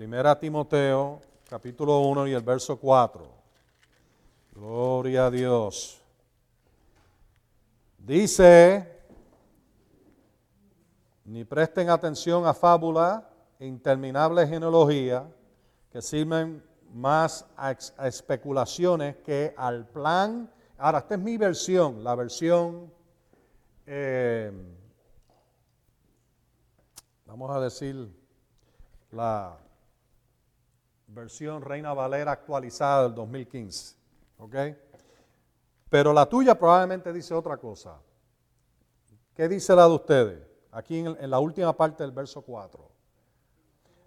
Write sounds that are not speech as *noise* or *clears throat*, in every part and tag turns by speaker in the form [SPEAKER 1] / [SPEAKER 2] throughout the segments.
[SPEAKER 1] Primera Timoteo, capítulo 1 y el verso 4. Gloria a Dios. Dice, ni presten atención a fábula e interminable genealogía que sirven más a, a especulaciones que al plan. Ahora, esta es mi versión, la versión, eh, vamos a decir, la versión Reina Valera actualizada del 2015. ¿Ok? Pero la tuya probablemente dice otra cosa. ¿Qué dice la de ustedes? Aquí en, la última parte del verso 4.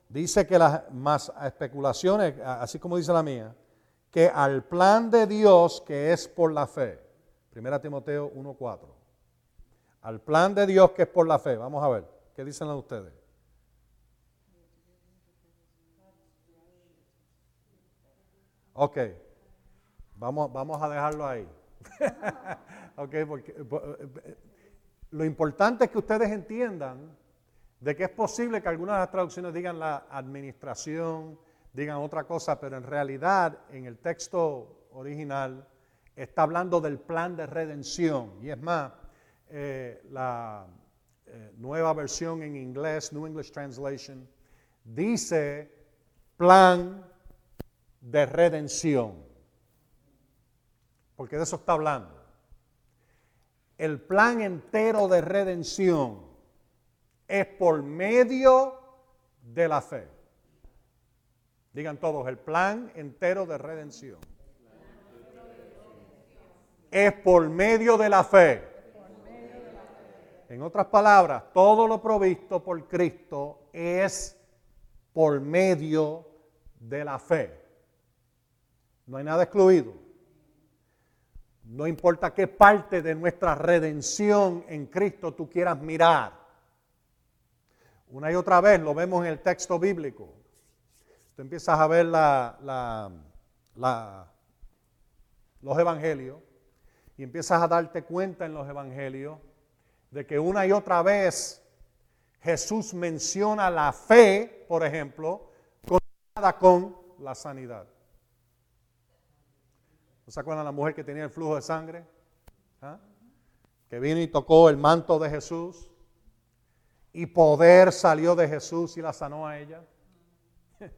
[SPEAKER 1] Dice que las más especulaciones, así como dice la mía, que al plan de Dios que es por la fe. Primera Timoteo 1.4. Al plan de Dios que es por la fe. Vamos a ver, ¿qué dicen las de ustedes? Ok, vamos, vamos a dejarlo ahí. *laughs* ok, porque eh, lo importante es que ustedes entiendan de que es posible que algunas de las traducciones digan la administración, digan otra cosa, pero en realidad en el texto original está hablando del plan de redención. Y es más, eh, la eh, nueva versión en inglés, New English Translation, dice plan de redención. Porque de eso está hablando. El plan entero de redención es por medio de la fe. Digan todos, el plan entero de redención es por medio de la fe. En otras palabras, todo lo provisto por Cristo es por medio de la fe. No hay nada excluido. No importa qué parte de nuestra redención en Cristo tú quieras mirar. Una y otra vez lo vemos en el texto bíblico. Tú empiezas a ver los evangelios y empiezas a darte cuenta en los evangelios de que una y otra vez Jesús menciona la fe, por ejemplo, con la sanidad. ¿No se acuerdan la mujer que tenía el flujo de sangre? ¿Ah? Que vino y tocó el manto de Jesús y poder salió de Jesús y la sanó a ella. *laughs*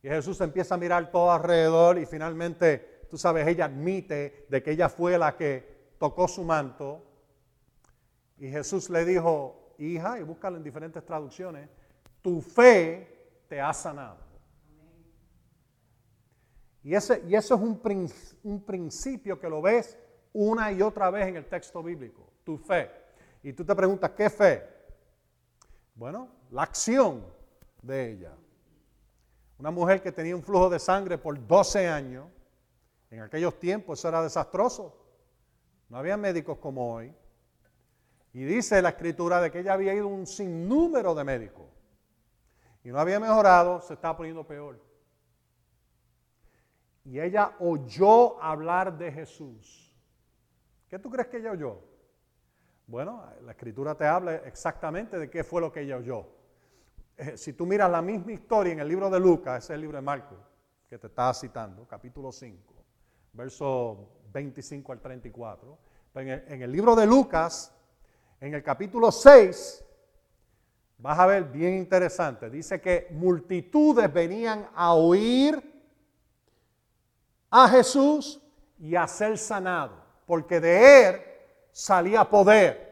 [SPEAKER 1] Y Jesús empieza a mirar todo alrededor y finalmente, tú sabes, ella admite de que ella fue la que tocó su manto. Y Jesús le dijo, hija, y búscalo en diferentes traducciones, tu fe te ha sanado. Y, ese, y eso es un, un principio que lo ves una y otra vez en el texto bíblico, tu fe. Y tú te preguntas, ¿qué fe? Bueno, la acción de ella. Una mujer que tenía un flujo de sangre por 12 años, en aquellos tiempos eso era desastroso. No había médicos como hoy. Y dice la escritura de que ella había ido un sinnúmero de médicos. Y no había mejorado, se estaba poniendo peor. Y ella oyó hablar de Jesús. ¿Qué tú crees que ella oyó? Bueno, la escritura te habla exactamente de qué fue lo que ella oyó. Eh, si tú miras la misma historia en el libro de Lucas, ese es el libro de Marcos que te estaba citando, capítulo 5, verso 25 al 34. En el, en el libro de Lucas, en el capítulo 6, vas a ver bien interesante. Dice que multitudes venían a oír a Jesús y a ser sanado, porque de él salía poder.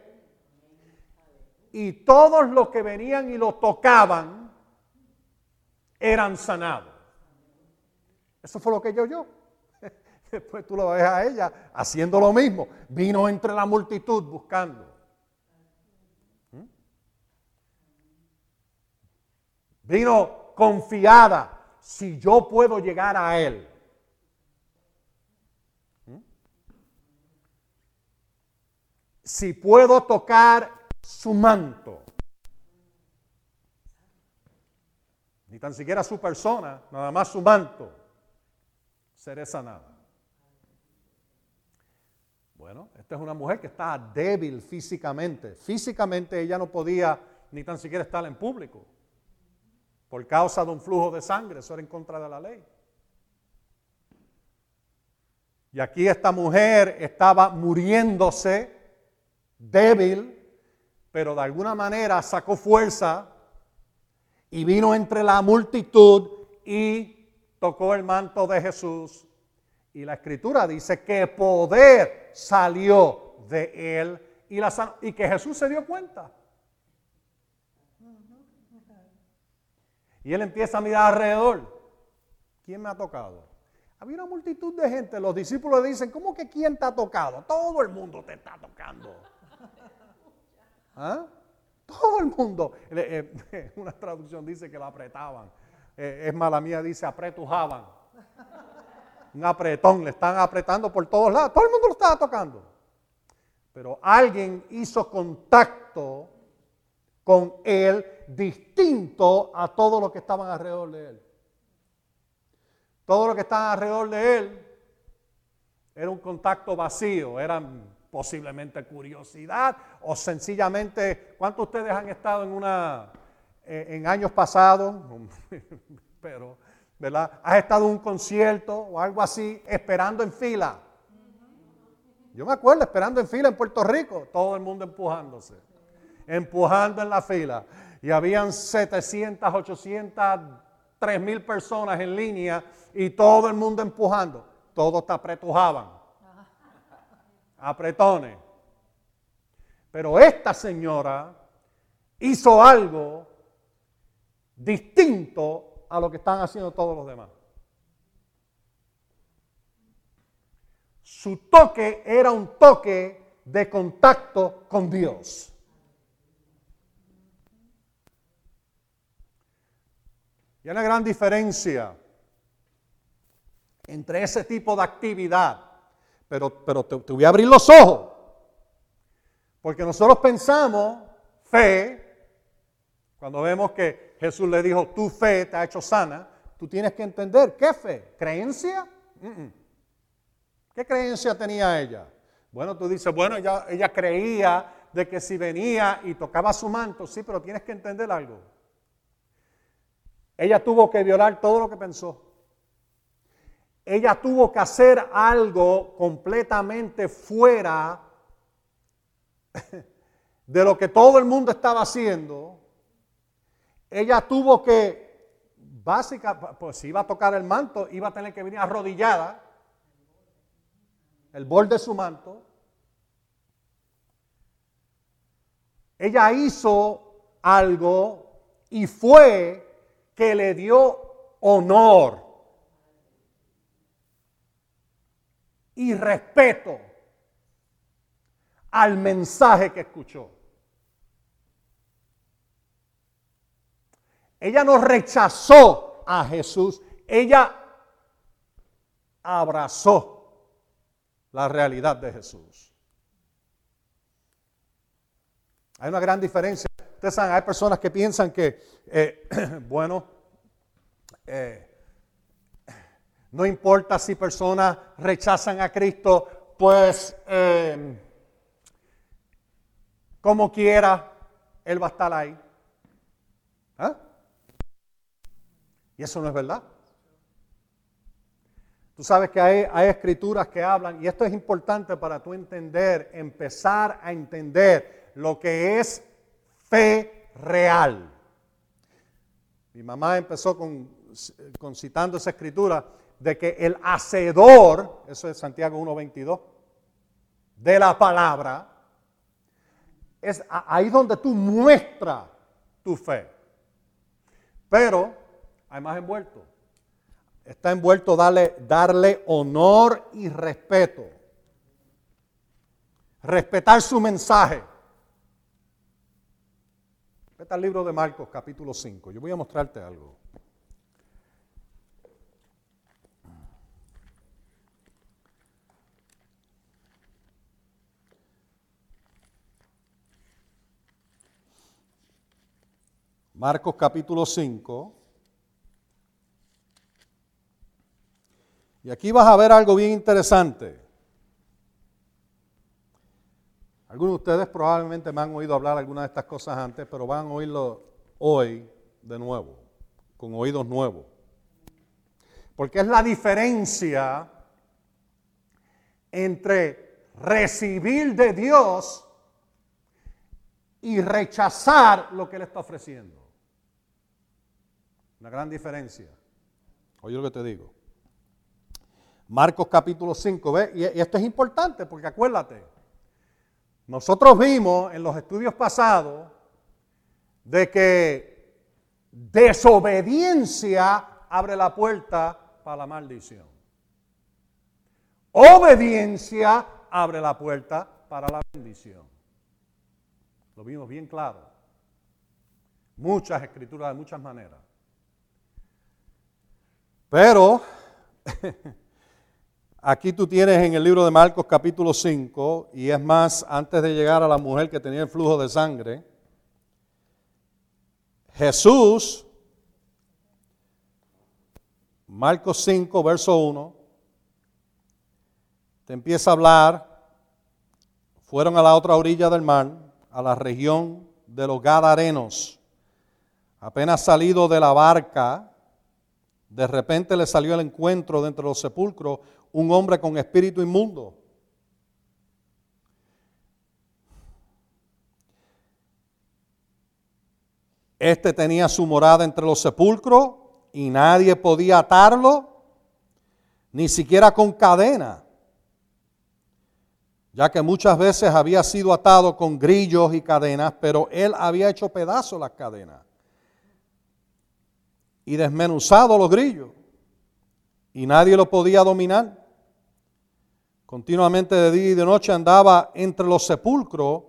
[SPEAKER 1] Y todos los que venían y lo tocaban eran sanados. Eso fue lo que yo oyó. *laughs* Después tú lo ves a ella haciendo lo mismo. Vino entre la multitud buscando. ¿Mm? Vino confiada. Si yo puedo llegar a Él, si puedo tocar su manto, ni tan siquiera su persona, nada más su manto, seré sanada. Bueno, esta es una mujer que está débil físicamente. Físicamente ella no podía ni tan siquiera estar en público. por causa de un flujo de sangre, eso era en contra de la ley. Y aquí esta mujer estaba muriéndose, débil, pero de alguna manera sacó fuerza y vino entre la multitud y tocó el manto de Jesús. Y la escritura dice que poder salió de él y, que Jesús se dio cuenta. Y él empieza a mirar alrededor. ¿Quién me ha tocado? Había una multitud de gente. Los discípulos le dicen, ¿cómo que quién te ha tocado? Todo el mundo te está tocando. ¿Ah? Todo el mundo. Eh, *laughs* una traducción dice que la apretaban. Eh, es mala mía, dice apretujaban. Un apretón, le están apretando por todos lados. Todo el mundo lo estaba tocando. Pero alguien hizo contacto con él distinto a todo lo que estaban alrededor de él. Todo lo que estaba alrededor de él era un contacto vacío, eran posiblemente curiosidad o sencillamente, ¿cuántos de ustedes han estado en una, eh, en años pasados, *laughs* pero, ¿verdad? Has estado en un concierto o algo así, esperando en fila. Yo me acuerdo esperando en fila en Puerto Rico, todo el mundo empujándose, empujando en la fila. Y habían 700, 800, 3000 personas en línea y todo el mundo empujando. Todos te apretujaban apretones. Pero esta señora hizo algo distinto a lo que están haciendo todos los demás. Su toque era un toque de contacto con Dios. Y hay una gran diferencia entre ese tipo de actividad pero, pero te, voy a abrir los ojos. Porque nosotros pensamos fe, cuando vemos que Jesús le dijo, tu fe te ha hecho sana, tú tienes que entender, ¿qué fe? ¿Creencia? ¿Qué creencia tenía ella? Bueno, tú dices, bueno, ella creía de que si venía y tocaba su manto, sí, pero tienes que entender algo. Ella tuvo que violar todo lo que pensó ella tuvo que hacer algo completamente fuera *laughs* de lo que todo el mundo estaba haciendo. Ella tuvo que, básicamente, pues si iba a tocar el manto, iba a tener que venir arrodillada, el borde de su manto. Ella hizo algo y fue que le dio honor y respeto al mensaje que escuchó. Ella no rechazó a Jesús, ella abrazó la realidad de Jesús. Hay una gran diferencia. Ustedes saben, hay personas que piensan que, eh, *clears throat* bueno, eh, no importa si personas rechazan a Cristo, pues em, como quiera, Él va a estar ahí. ¿Ah? Y eso no es verdad. Tú sabes que hay, hay, escrituras que hablan, y esto es importante para tú entender, empezar a entender lo que es fe real. Mi mamá empezó con citando esa escritura de que el hacedor, eso es Santiago 1.22, de la palabra, es ahí donde tú muestras tu fe. Pero hay más envuelto. Está envuelto darle, darle honor y respeto. Respetar su mensaje. Vete al libro de Marcos capítulo 5. Yo voy a mostrarte algo. Marcos capítulo 5. Y aquí vas a ver algo bien interesante. Algunos de ustedes probablemente me han oído hablar algunas de estas cosas antes, pero van a oírlo hoy de nuevo. con oídos nuevos. Porque es la diferencia entre recibir de Dios y rechazar lo que Él está ofreciendo. Una gran diferencia. Oye lo que te digo. Marcos capítulo 5, ¿ve? Y esto es importante porque acuérdate, nosotros vimos en los estudios pasados de que desobediencia abre la puerta para la maldición. Obediencia abre la puerta para la bendición. Lo vimos bien claro. Muchas escrituras de muchas maneras. Pero *laughs* aquí tú tienes en el libro de Marcos capítulo 5, y es más, antes de llegar a la mujer que tenía el flujo de sangre, Jesús, Marcos 5, verso 1, te empieza a hablar, fueron a la otra orilla del mar, a la región de los Gadarenos. Apenas salido de la barca, de repente le salió el encuentro de entre los sepulcros un hombre con espíritu inmundo. Este tenía su morada entre los sepulcros y nadie podía atarlo, ni siquiera con cadena, ya que muchas veces había sido atado con grillos y cadenas, pero él había hecho pedazos las cadenas y desmenuzado los grillos y nadie lo podía dominar. Continuamente de día y de noche andaba entre los sepulcros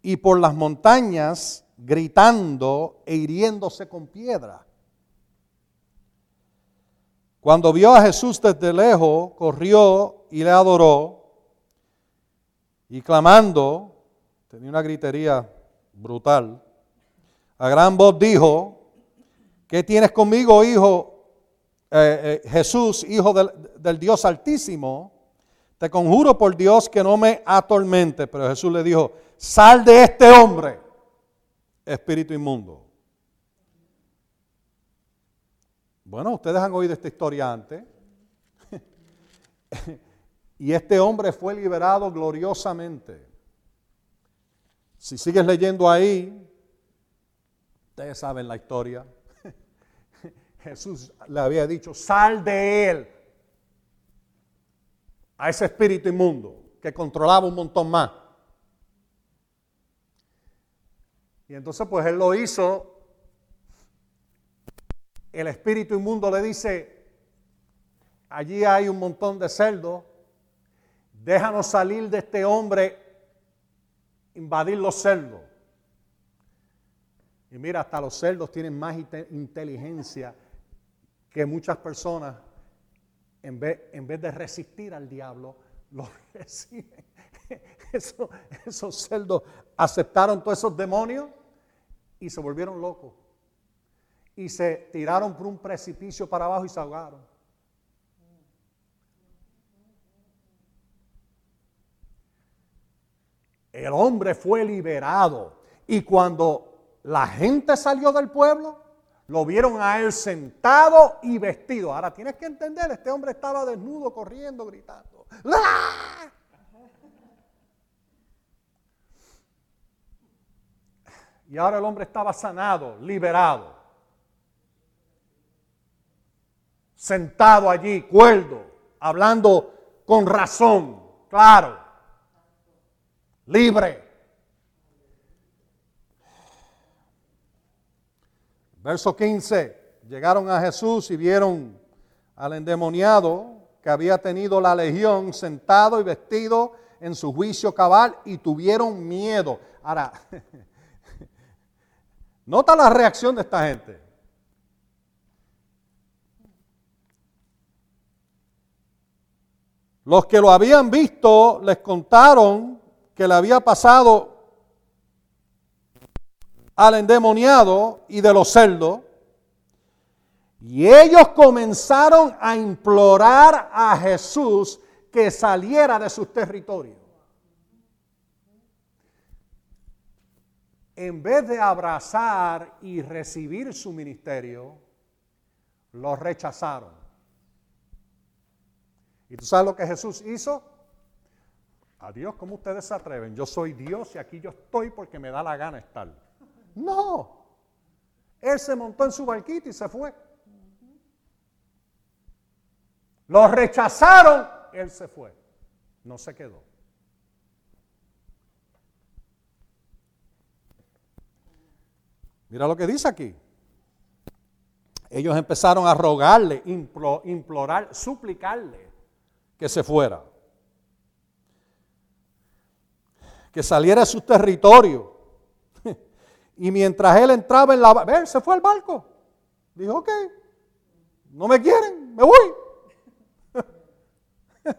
[SPEAKER 1] y por las montañas gritando e hiriéndose con piedra. Cuando vio a Jesús desde lejos, corrió y le adoró y clamando, tenía una gritería brutal, a gran voz dijo, ¿Qué tienes conmigo, hijo eh, eh, Jesús, hijo del, del Dios Altísimo? Te conjuro por Dios que no me atormente. Pero Jesús le dijo, sal de este hombre, espíritu inmundo. Bueno, ustedes han oído esta historia antes. *laughs* y este hombre fue liberado gloriosamente. Si sigues leyendo ahí, ustedes saben la historia. Jesús le había dicho, sal de él a ese espíritu inmundo que controlaba un montón más. Y entonces pues él lo hizo. El espíritu inmundo le dice, allí hay un montón de cerdos, déjanos salir de este hombre, invadir los cerdos. Y mira, hasta los cerdos tienen más inteligencia que muchas personas, en vez, en vez de resistir al diablo, *laughs* lo reciben. esos cerdos aceptaron todos esos demonios y se volvieron locos. Y se tiraron por un precipicio para abajo y se ahogaron. El hombre fue liberado. Y cuando la gente salió del pueblo, lo vieron a él sentado y vestido. Ahora tienes que entender, este hombre estaba desnudo, corriendo, gritando. Y ahora el hombre estaba sanado, liberado. Sentado allí, cuerdo, hablando con razón, claro, libre. Verso 15. Llegaron a Jesús y vieron al endemoniado que había tenido la legión sentado y vestido en su juicio cabal y tuvieron miedo. Ahora, *laughs* nota la reacción de esta gente. Los que lo habían visto les contaron que le había pasado al endemoniado y de los cerdos. Y ellos comenzaron a implorar a Jesús que saliera de sus territorios. En vez de abrazar y recibir su ministerio, Lo rechazaron. ¿Y tú sabes lo que Jesús hizo? Adiós, ¿cómo ustedes se atreven? Yo soy Dios y aquí yo estoy porque me da la gana estar. No. Él se montó en su barquito y se fue. Lo rechazaron, él se fue. No se quedó. Mira lo que dice aquí. Ellos empezaron a rogarle, implorar, suplicarle que se fuera. Que saliera de su territorio. Y mientras él entraba en la... Ver, se fue al barco. Dijo, ok, no me quieren, me voy. *laughs*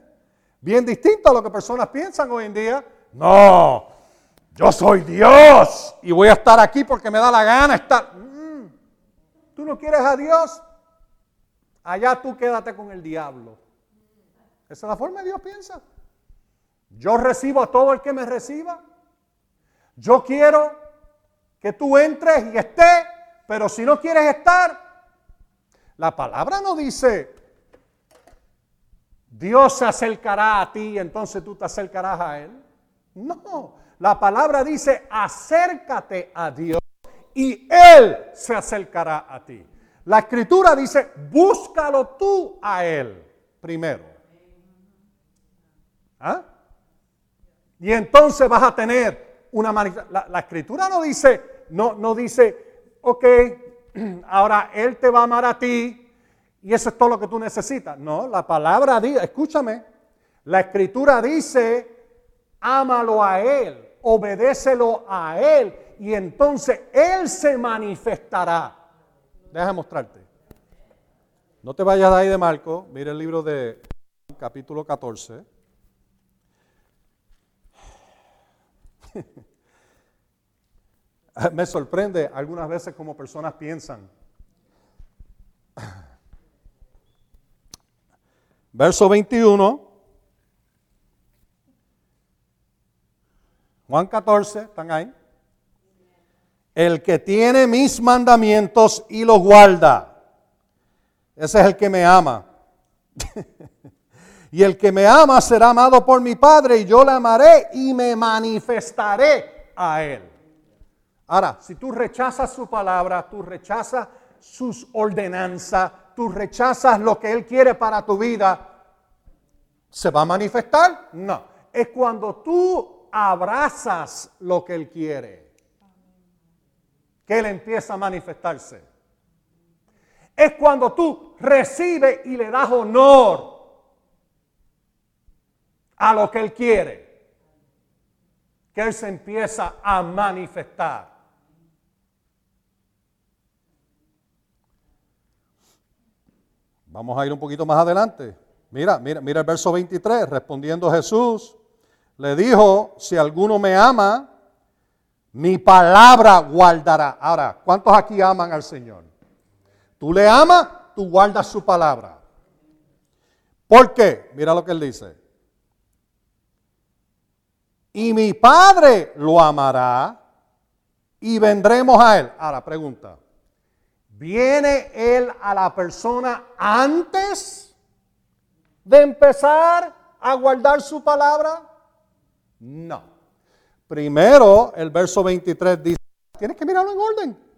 [SPEAKER 1] Bien distinto a lo que personas piensan hoy en día. No, yo soy Dios y voy a estar aquí porque me da la gana estar. Mm. ¿Tú no quieres a Dios? Allá tú quédate con el diablo. Esa es la forma que Dios piensa. Yo recibo a todo el que me reciba. Yo quiero que tú entres y estés, pero si no quieres estar, la palabra no dice, Dios se acercará a ti entonces tú te acercarás a Él. No, la palabra dice, acércate a Dios y Él se acercará a ti. La escritura dice, búscalo tú a Él primero. ¿Ah? Y entonces vas a tener una manifestación. La, escritura no dice, no, no dice, ok, *clears throat* ahora Él te va a amar a ti y eso es todo lo que tú necesitas. No, la palabra dice, escúchame, la escritura dice, ámalo a Él obedécelo a Él y entonces Él se manifestará. Déjame mostrarte. No te vayas de ahí de Marco, mira el libro de capítulo 14. *laughs* Me sorprende algunas veces como personas piensan. *laughs* Verso 21. Juan 14, ¿están ahí? El que tiene mis mandamientos y los guarda, ese es el que me ama. *laughs* y el que me ama será amado por mi Padre y yo le amaré y me manifestaré a él. Ahora, si tú rechazas su palabra, tú rechazas sus ordenanzas, tú rechazas lo que Él quiere para tu vida, ¿se va a manifestar? No. Es cuando tú abrazas lo que Él quiere, que Él empieza a manifestarse. Es cuando tú recibes y le das honor a lo que Él quiere, que Él se empieza a manifestar. Vamos a ir un poquito más adelante. Mira, mira, mira el verso 23, respondiendo Jesús, le dijo, si alguno me ama, mi palabra guardará. Ahora, ¿cuántos aquí aman al Señor? Tú le amas, tú guardas su palabra. ¿Por qué? Mira lo que él dice. Y mi Padre lo amará y vendremos a él. Ahora, pregunta. ¿Viene él a la persona antes de empezar a guardar su palabra? No. Primero, el verso 23 dice, tienes que mirarlo en orden.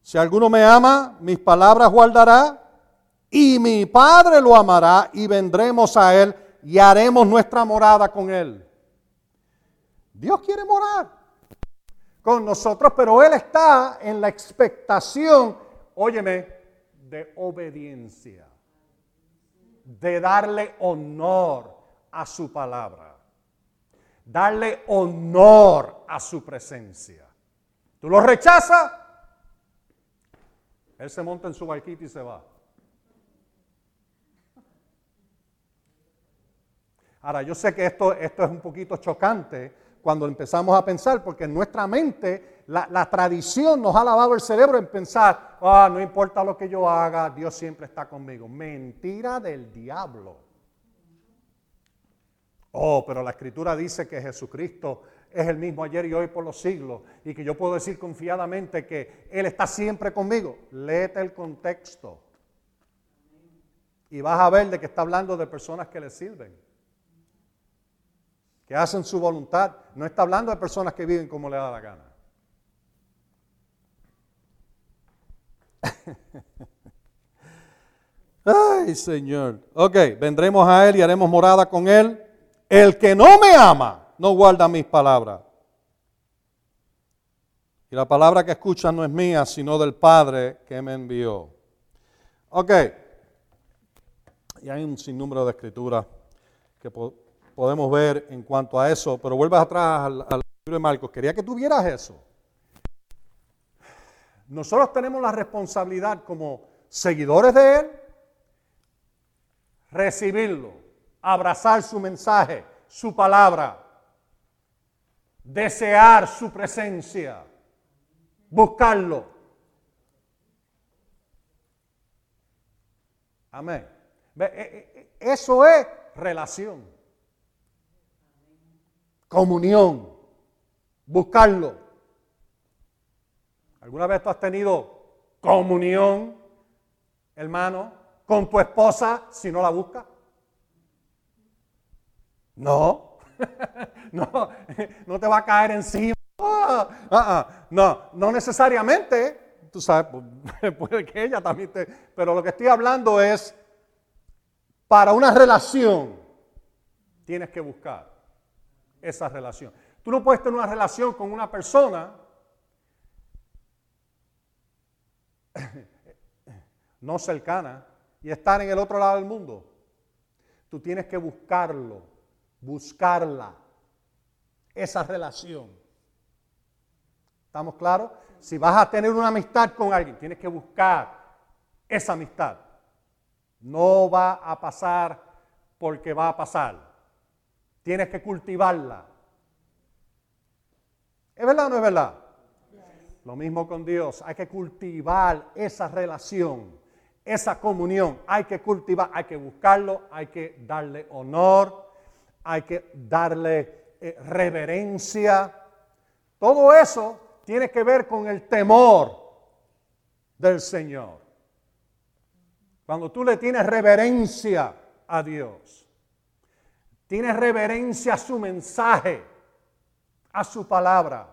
[SPEAKER 1] Si alguno me ama, mis palabras guardará y mi Padre lo amará y vendremos a él y haremos nuestra morada con él. Dios quiere morar con nosotros, pero Él está en la expectación, óyeme, de obediencia, de darle honor a su palabra. Darle honor a su presencia. Tú lo rechazas, él se monta en su barquito y se va. Ahora, yo sé que esto, esto es un poquito chocante cuando empezamos a pensar, porque en nuestra mente la, la, tradición nos ha lavado el cerebro en pensar, ah, no importa lo que yo haga, Dios siempre está conmigo. Mentira del diablo. Oh, pero la escritura dice que Jesucristo es el mismo ayer y hoy por los siglos y que yo puedo decir confiadamente que Él está siempre conmigo. Léete el contexto y vas a ver de que está hablando de personas que le sirven, que hacen su voluntad. No está hablando de personas que viven como le da la gana. *laughs* Ay, Señor. Ok, vendremos a Él y haremos morada con Él. El que no me ama, no guarda mis palabras. Y la palabra que escuchan no es mía, sino del Padre que me envió. Ok. Y hay un sinnúmero de escrituras que podemos ver en cuanto a eso, pero vuelvas atrás al, libro de Marcos. Quería que tuvieras eso. Nosotros tenemos la responsabilidad como seguidores de Él, recibirlo, abrazar su mensaje, su palabra, desear su presencia, buscarlo. Amén. E, e, eso es relación, comunión, buscarlo. ¿Alguna vez tú has tenido comunión, hermano, con tu esposa si no la buscas? No, *laughs* no, no te va a caer encima. Ah, ah, no, no necesariamente. Tú sabes, *laughs* puede que ella también te... Pero lo que estoy hablando es, para una relación, tienes que buscar esa relación. Tú no puedes tener una relación con una persona *coughs* no cercana y estar en el otro lado del mundo. Tú tienes que buscarlo buscarla, esa relación. ¿Estamos claros? Si vas a tener una amistad con alguien, tienes que buscar esa amistad. No va a pasar porque va a pasar. Tienes que cultivarla. ¿Es verdad o no es verdad? Lo mismo con Dios. Hay que cultivar esa relación, esa comunión. Hay que cultivar, hay que buscarlo, hay que darle honor, hay que darle eh, reverencia. Todo eso tiene que ver con el temor del Señor. Cuando tú le tienes reverencia a Dios, tienes reverencia a su mensaje, a su palabra.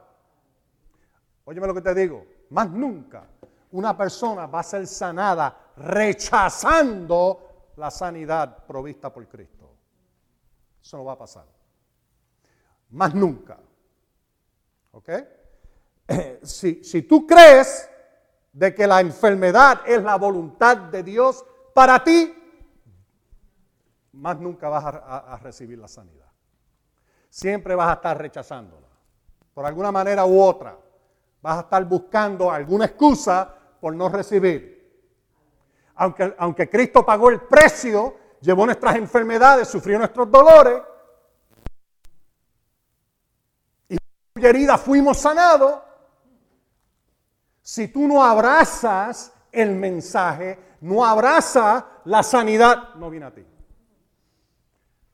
[SPEAKER 1] Óyeme lo que te digo, más nunca una persona va a ser sanada rechazando la sanidad provista por Cristo. Eso no va a pasar. Más nunca. ¿Ok? si, si tú crees de que la enfermedad es la voluntad de Dios para ti, más nunca vas a, recibir la sanidad. Siempre vas a estar rechazándola. Por alguna manera u otra. Vas a estar buscando alguna excusa por no recibir. Aunque, Cristo pagó el precio llevó nuestras enfermedades, sufrió nuestros dolores. Y herida fuimos sanados. Si tú no abrazas el mensaje, no abrazas la sanidad, no viene a ti.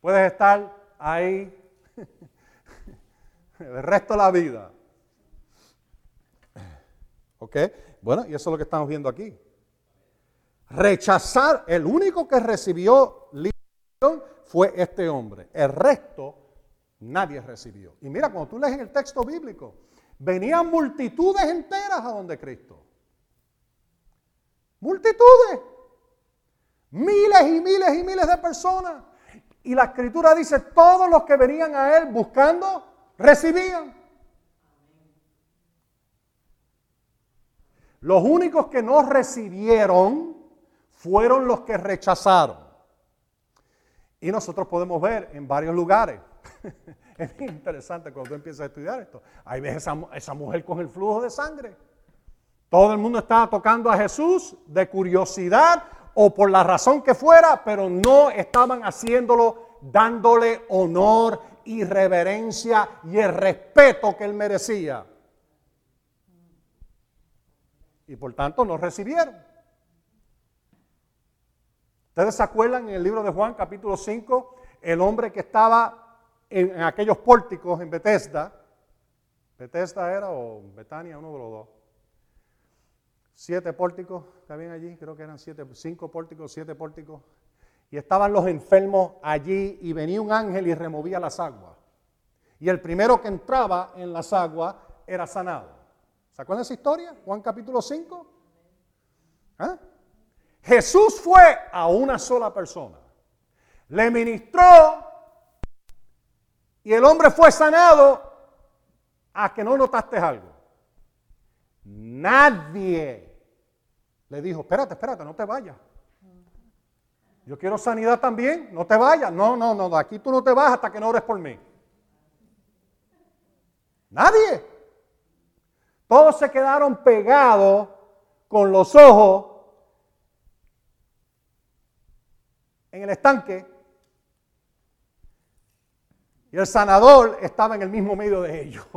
[SPEAKER 1] Puedes estar ahí el resto de la vida. ¿Ok? Bueno, y eso es lo que estamos viendo aquí. Rechazar, el único que recibió liberación fue este hombre. El resto nadie recibió. Y mira, cuando tú lees en el texto bíblico, venían multitudes enteras a donde Cristo. Multitudes. Miles y miles y miles de personas. Y la escritura dice, todos los que venían a él buscando, recibían. Los únicos que no recibieron fueron los que rechazaron. Y nosotros podemos ver en varios lugares. *laughs* es interesante cuando tú empiezas a estudiar esto. Ahí ves esa, esa mujer con el flujo de sangre. Todo el mundo estaba tocando a Jesús de curiosidad o por la razón que fuera, pero no estaban haciéndolo dándole honor y reverencia y el respeto que él merecía. Y por tanto no recibieron. ¿Ustedes se acuerdan en el libro de Juan capítulo 5, el hombre que estaba en, aquellos pórticos en Bethesda, Bethesda era o Betania, uno de los dos. Siete pórticos que habían allí, creo que eran siete, cinco pórticos, siete pórticos. Y estaban los enfermos allí y venía un ángel y removía las aguas. Y el primero que entraba en las aguas era sanado. ¿Se acuerdan esa historia? Juan capítulo 5. ¿Ah? Jesús fue a una sola persona. Le ministró y el hombre fue sanado a que no notaste algo. Nadie le dijo, espérate, espérate, no te vayas. Yo quiero sanidad también, no te vayas. No, no, no, aquí tú no te vas hasta que no ores por mí. Nadie. Todos se quedaron pegados con los ojos en el estanque y el sanador estaba en el mismo medio de ellos.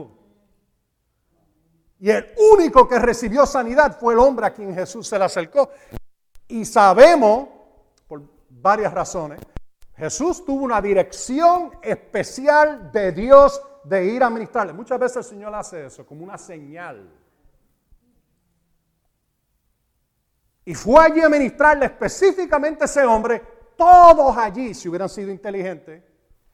[SPEAKER 1] Y el único que recibió sanidad fue el hombre a quien Jesús se le acercó. Y sabemos, por varias razones, Jesús tuvo una dirección especial de Dios de ir a ministrarle. Muchas veces el Señor hace eso como una señal. Y fue allí a ministrarle específicamente a ese hombre. Todos allí, si hubieran sido inteligentes,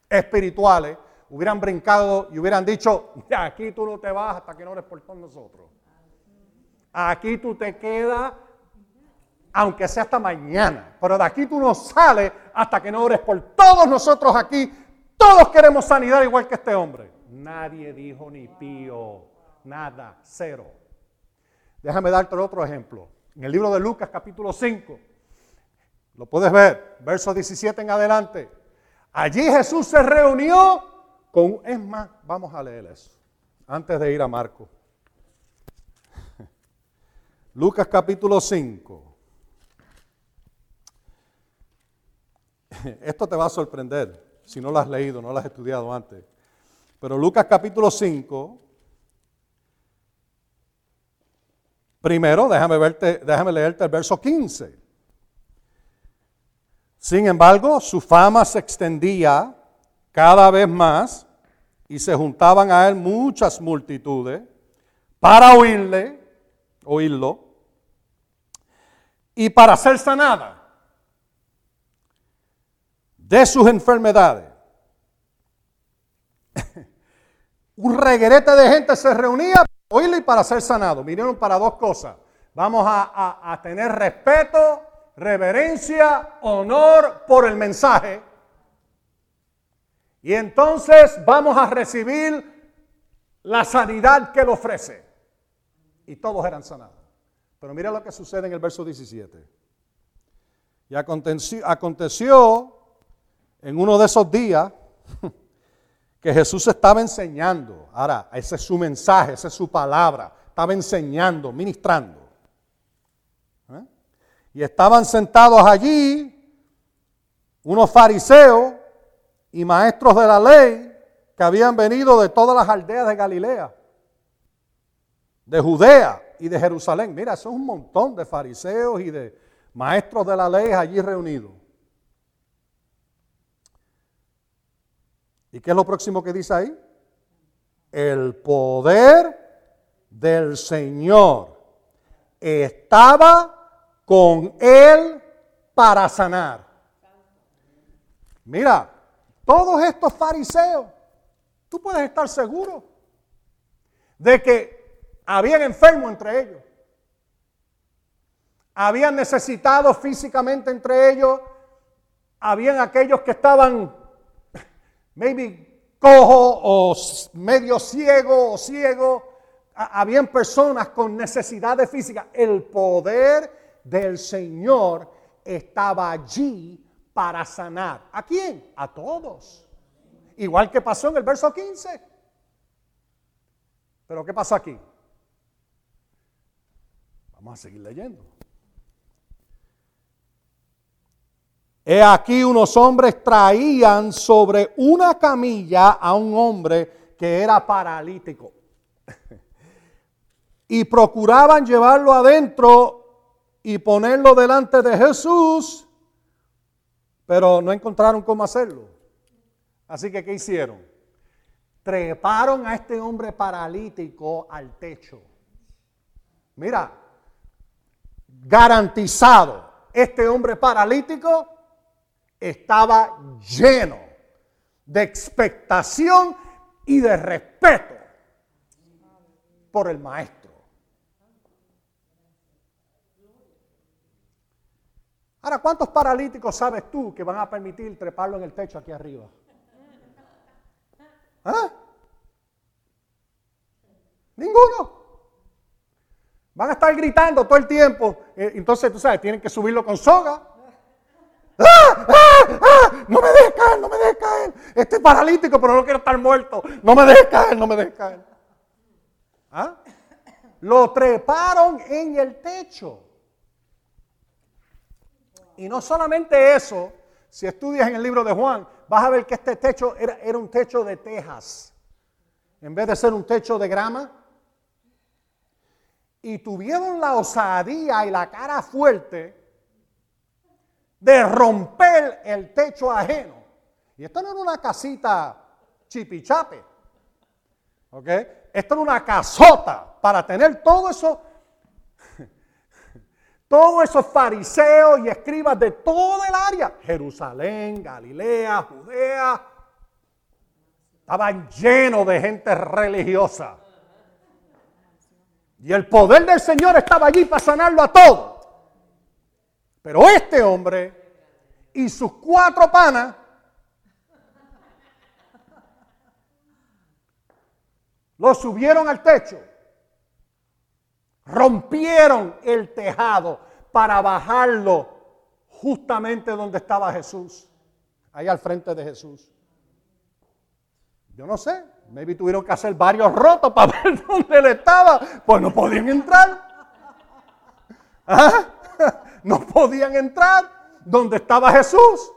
[SPEAKER 1] espirituales, hubieran brincado y hubieran dicho, aquí tú no te vas hasta que no eres por todos nosotros. Aquí tú te quedas, aunque sea hasta mañana, pero de aquí tú no sales hasta que no ores por todos nosotros aquí. Todos queremos sanidad igual que este hombre. Nadie dijo ni pío, nada, cero. Déjame darte otro ejemplo. En el libro de Lucas capítulo 5, lo puedes ver, verso 17 en adelante. Allí Jesús se reunió con, es más, vamos a leer eso, antes de ir a Marco. *laughs* Lucas capítulo 5. *laughs* Esto te va a sorprender si no lo has leído, no lo has estudiado antes. Pero Lucas capítulo 5, primero déjame, verte, déjame leerte el verso 15. Sin embargo, su fama se extendía cada vez más y se juntaban a él muchas multitudes para oírle, oírlo, y para ser sanada de sus enfermedades. *laughs* Un reguerete de gente se reunía para oírle y para ser sanado. Vinieron para dos cosas. Vamos a, a tener respeto reverencia, honor por el mensaje. Y entonces vamos a recibir la sanidad que él ofrece. Y todos eran sanados. Pero mira lo que sucede en el verso 17. Y aconteció, aconteció en uno de esos días *laughs* que Jesús estaba enseñando. Ahora, ese es su mensaje, esa es su palabra. Estaba enseñando, ministrando. Y estaban sentados allí unos fariseos y maestros de la ley que habían venido de todas las aldeas de Galilea, de Judea y de Jerusalén. Mira, son un montón de fariseos y de maestros de la ley allí reunidos. ¿Y qué es lo próximo que dice ahí? El poder del Señor estaba con él para sanar. Mira, todos estos fariseos, tú puedes estar seguro de que habían enfermos entre ellos. Habían necesitado físicamente entre ellos. Habían aquellos que estaban, maybe, cojo o medio ciego o ciego. Habían personas con necesidades físicas. El poder del Señor estaba allí para sanar. ¿A quién? A todos. Igual que pasó en el verso 15. Pero ¿qué pasó aquí? Vamos a seguir leyendo. He aquí unos hombres traían sobre una camilla a un hombre que era paralítico. *laughs* y procuraban llevarlo adentro y ponerlo delante de Jesús, pero no encontraron cómo hacerlo. Así que, ¿qué hicieron? treparon a este hombre paralítico al techo. Mira, garantizado, este hombre paralítico estaba lleno de expectación y de respeto por el maestro. Ahora, ¿cuántos paralíticos sabes tú que van a permitir treparlo en el techo aquí arriba? ¿Ah? Ninguno. Van a estar gritando todo el tiempo. Eh, entonces, tú sabes, tienen que subirlo con soga. ¡Ah! ¡Ah! ¡Ah! No me dejes caer, no me dejes caer. Estoy paralítico, pero no quiero estar muerto. No me dejes caer, no me dejes caer. ¿Ah? Lo treparon en el techo. Y no solamente eso, si estudias en el libro de Juan, vas a ver que este techo era, un techo de tejas. En vez de ser un techo de grama, y tuvieron la osadía y la cara fuerte de romper el techo ajeno. Y esto no era una casita chipichape. ¿Ok? Esto era una casota para tener todo eso, todos esos fariseos y escribas de todo el área. Jerusalén, Galilea, Judea. Estaban llenos de gente religiosa. Y el poder del Señor estaba allí para sanarlo a todos. Pero este hombre y sus cuatro panas lo subieron al techo, rompieron el tejado para bajarlo justamente donde estaba Jesús, ahí al frente de Jesús. Yo no sé, maybe tuvieron que hacer varios rotos para *laughs* ver dónde él estaba, pues no podían entrar. ¿Ah? *laughs* No podían entrar donde estaba Jesús.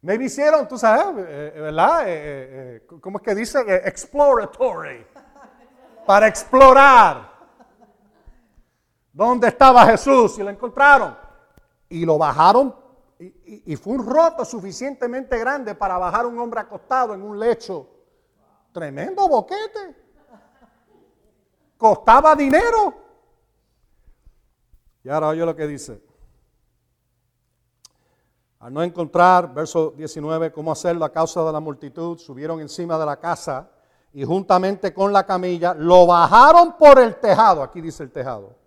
[SPEAKER 1] Maybe hicieron, tú sabes, eh, eh, ¿verdad? Eh, ¿Cómo es que dice? exploratory. Para explorar. ¿Dónde estaba Jesús? Y lo encontraron. Y lo bajaron y, fue un roto suficientemente grande para bajar un hombre acostado en un lecho. Tremendo boquete. Costaba dinero. Y ahora oye lo que dice. Al no encontrar, verso 19, cómo hacerlo a causa de la multitud, subieron encima de la casa y juntamente con la camilla lo bajaron por el tejado. Aquí dice el tejado.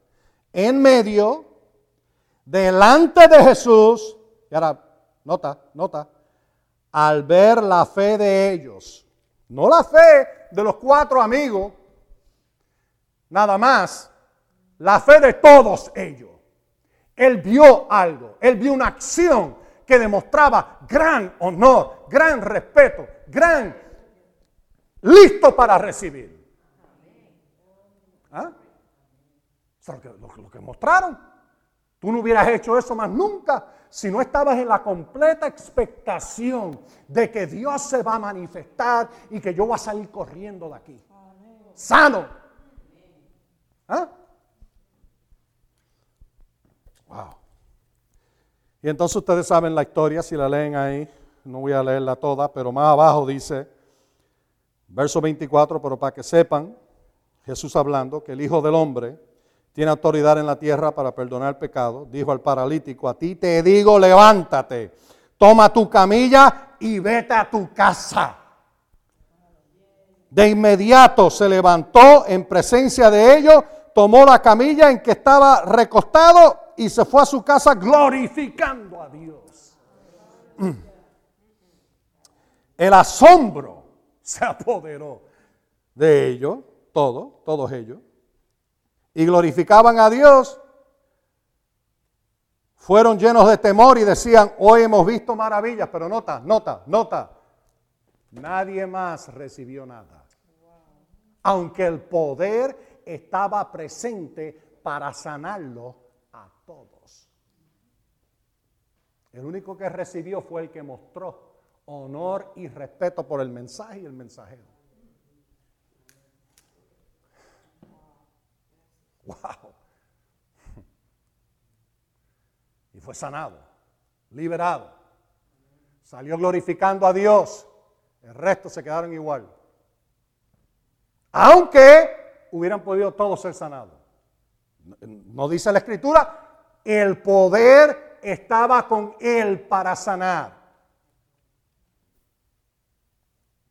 [SPEAKER 1] En medio, delante de Jesús, y ahora, nota, nota, al ver la fe de ellos, no la fe de los cuatro amigos, nada más, la fe de todos ellos. Él vio algo, él vio una acción que demostraba gran honor, gran respeto, gran listo para recibir. ¿Ah? Lo que mostraron. Tú no hubieras hecho eso más nunca si no estabas en la completa expectación de que Dios se va a manifestar y que yo voy a salir corriendo de aquí. Sano. ¿Ah? Wow. Y entonces ustedes saben la historia, si la leen ahí, no voy a leerla toda, pero más abajo dice, verso 24, pero para que sepan, Jesús hablando, que el Hijo del Hombre tiene autoridad en la tierra para perdonar pecado, dijo al paralítico, a ti te digo, levántate, toma tu camilla y vete a tu casa. De inmediato se levantó en presencia de ellos, tomó la camilla en que estaba recostado y se fue a su casa glorificando a Dios. El asombro se apoderó de ellos, todos, todos ellos y glorificaban a Dios, fueron llenos de temor y decían, hoy hemos visto maravillas, pero nota, nota, nota, nadie más recibió nada. Aunque el poder estaba presente para sanarlo a todos. El único que recibió fue el que mostró honor y respeto por el mensaje y el mensajero. ¡Wow! Y fue sanado, liberado. Salió glorificando a Dios. El resto se quedaron igual. Aunque hubieran podido todos ser sanados. No dice la escritura, el poder estaba con él para sanar.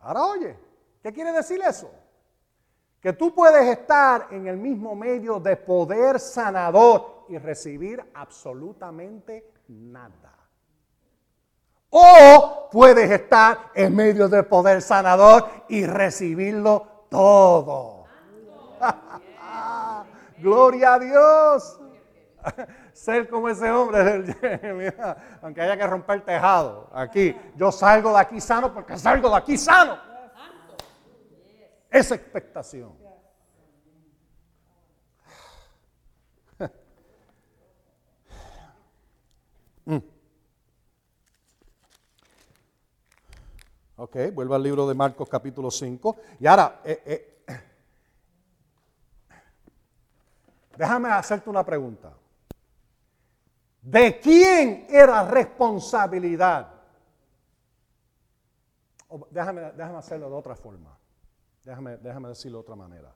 [SPEAKER 1] Ahora oye, ¿qué quiere decir eso? Que tú puedes estar en el mismo medio de poder sanador y recibir absolutamente nada. O puedes estar en medio de poder sanador y recibirlo todo. *laughs* Gloria a Dios. Ser como ese hombre, *laughs* aunque haya que romper el tejado aquí. Yo salgo de aquí sano porque salgo de aquí sano. Esa expectación. *laughs* Mm. Ok, vuelvo al libro de Marcos capítulo 5. Y ahora, eh, eh, déjame hacerte una pregunta. ¿De quién era responsabilidad? déjame, déjame hacerlo de otra forma. Déjame, déjame decirlo de otra manera.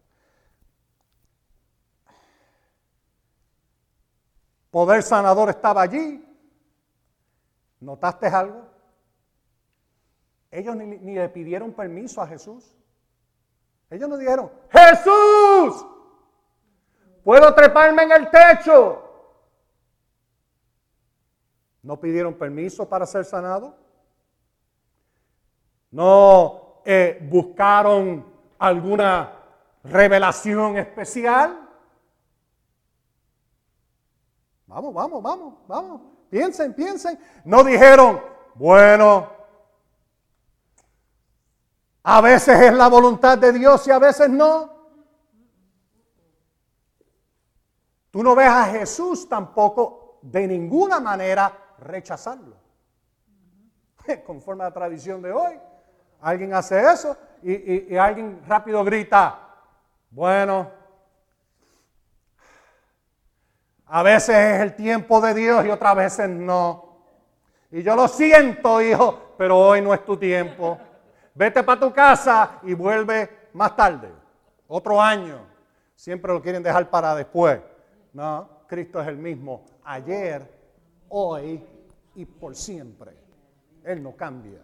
[SPEAKER 1] Poder sanador estaba allí. ¿Notaste algo? Ellos ni, le pidieron permiso a Jesús. Ellos no dijeron, Jesús, puedo treparme en el techo. No pidieron permiso para ser sanado. No eh, buscaron alguna revelación especial? Vamos, vamos, vamos, vamos. Piensen, piensen. No dijeron, bueno, a veces es la voluntad de Dios y a veces no. Tú no ves a Jesús tampoco de ninguna manera rechazarlo. *laughs* Conforme a la tradición de hoy, alguien hace eso y, alguien rápido grita, bueno, a veces es el tiempo de Dios y otras veces no. Y yo lo siento, hijo, pero hoy no es tu tiempo. Vete para tu casa y vuelve más tarde, otro año. Siempre lo quieren dejar para después. No, Cristo es el mismo ayer, hoy y por siempre. Él no cambia.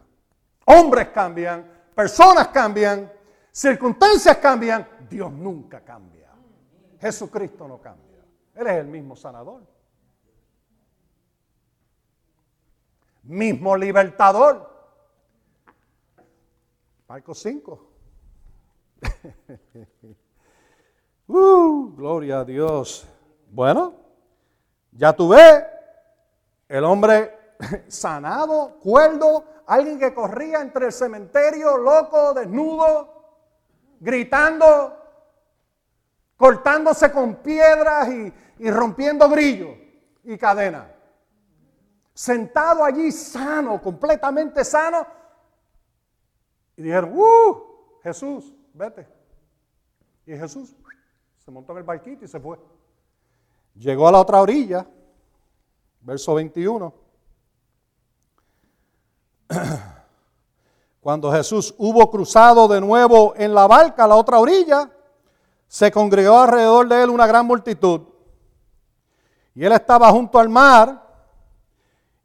[SPEAKER 1] Hombres cambian, personas cambian, circunstancias cambian, Dios nunca cambia. Jesucristo no cambia. Él es el mismo sanador. Mismo libertador. Marcos *laughs* 5. uh, gloria a Dios. Bueno, ya tú ves, el hombre *laughs* sanado, cuerdo, alguien que corría entre el cementerio, loco, desnudo, gritando, cortándose con piedras y, rompiendo grillos y cadenas. Sentado allí sano, completamente sano. Y dijeron, ¡uh! Jesús, vete. Y Jesús se montó en el barquito y se fue. Llegó a la otra orilla, verso 21. *clears throat* Cuando Jesús hubo cruzado de nuevo en la barca a la otra orilla, se congregó alrededor de él una gran multitud. Y él estaba junto al mar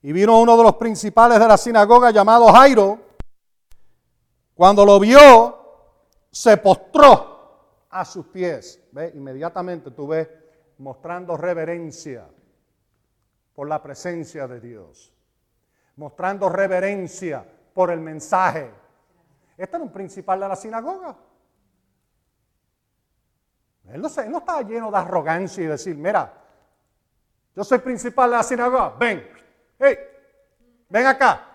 [SPEAKER 1] y vino uno de los principales de la sinagoga llamado Jairo. Cuando lo vio, se postró a sus pies. ¿Ve? Inmediatamente tú ves mostrando reverencia por la presencia de Dios mostrando reverencia por el mensaje. Este era un principal de la sinagoga. Él no, no estaba lleno de arrogancia y decir, mira, yo soy principal de la sinagoga, ven, hey, ven acá.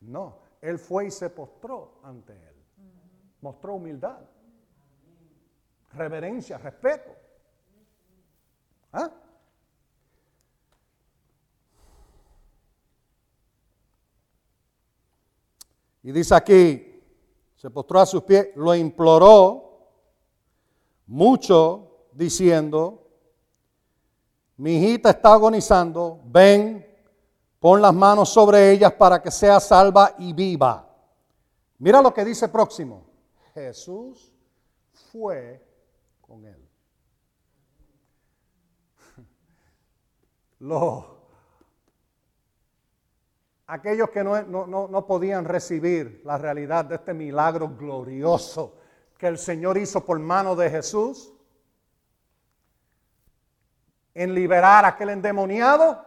[SPEAKER 1] No, él fue y se postró ante él. Mostró humildad, reverencia, respeto. ¿Ah? Y dice aquí, se postró a sus pies, lo imploró mucho diciendo, mi hijita está agonizando, ven, pon las manos sobre ellas para que sea salva y viva. Mira lo que dice próximo. Jesús fue con él. *laughs* Los, aquellos que no, no, podían recibir la realidad de este milagro glorioso que el Señor hizo por mano de Jesús en liberar a aquel endemoniado.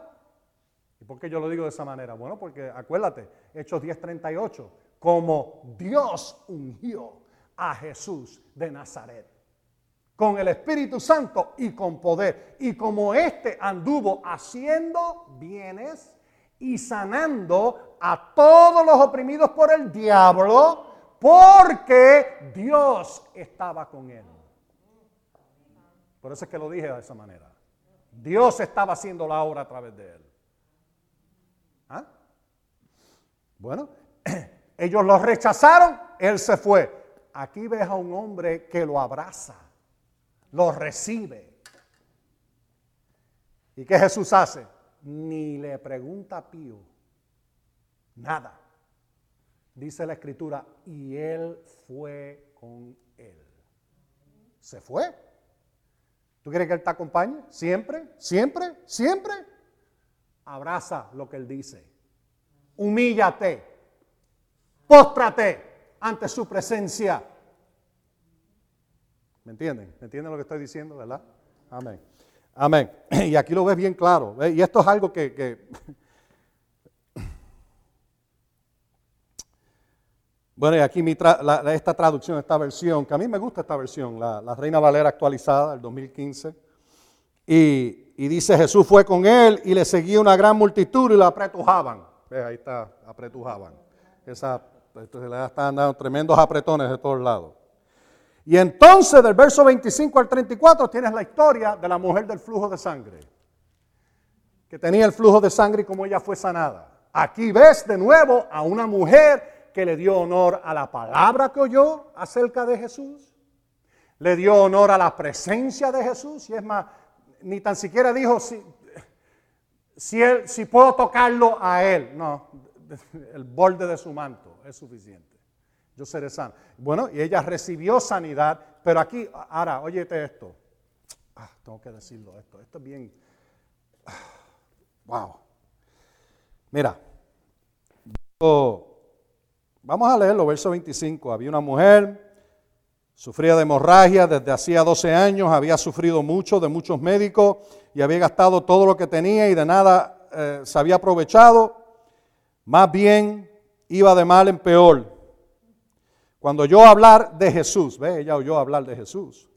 [SPEAKER 1] ¿Y por qué yo lo digo de esa manera? Bueno, porque acuérdate, Hechos 10:38, como Dios ungió a Jesús de Nazaret con el Espíritu Santo y con poder. Y como éste anduvo haciendo bienes y sanando a todos los oprimidos por el diablo, porque Dios estaba con él. Por eso es que lo dije de esa manera. Dios estaba haciendo la obra a través de él. ¿Ah? Bueno, *clears throat* ellos lo rechazaron, él se fue. Aquí ves a un hombre que lo abraza lo recibe. ¿Y qué Jesús hace? Ni le pregunta a Pío. Nada. Dice la escritura, y él fue con él. Se fue. ¿Tú quieres que él te acompañe? Siempre, siempre, siempre. Abraza lo que él dice. Humíllate. Póstrate ante su presencia. ¿Me entienden? ¿Me entienden lo que estoy diciendo, verdad? Amén. Amén. *clears throat* Y aquí lo ves bien claro. Y esto es algo que... *clears throat* Bueno, y aquí esta traducción, esta versión, que a mí me gusta esta versión, la, Reina Valera actualizada del 2015. Y, y, dice, Jesús fue con él y le seguía una gran multitud y lo apretujaban. ¿Ves? Ahí está, apretujaban. Esa, entonces le estaban dando tremendos apretones de todos lados. Y entonces del verso 25 al 34 tienes la historia de la mujer del flujo de sangre, que tenía el flujo de sangre y cómo ella fue sanada. Aquí ves de nuevo a una mujer que le dio honor a la palabra que oyó acerca de Jesús, le dio honor a la presencia de Jesús, y es más, ni tan siquiera dijo si, si, si puedo tocarlo a él, no, *laughs* el borde de su manto es suficiente yo seré sano. Bueno, y ella recibió sanidad, pero aquí, ahora, óyete esto. Ah, tengo que decirlo esto, esto es bien... Ah, wow. Mira, vamos a leerlo, verso 25. Había una mujer, sufría de hemorragia desde hacía 12 años, había sufrido mucho de muchos médicos y había gastado todo lo que tenía y de nada eh, se había aprovechado. Más bien iba de mal en peor cuando oyó hablar de Jesús, ve, ella oyó hablar de Jesús.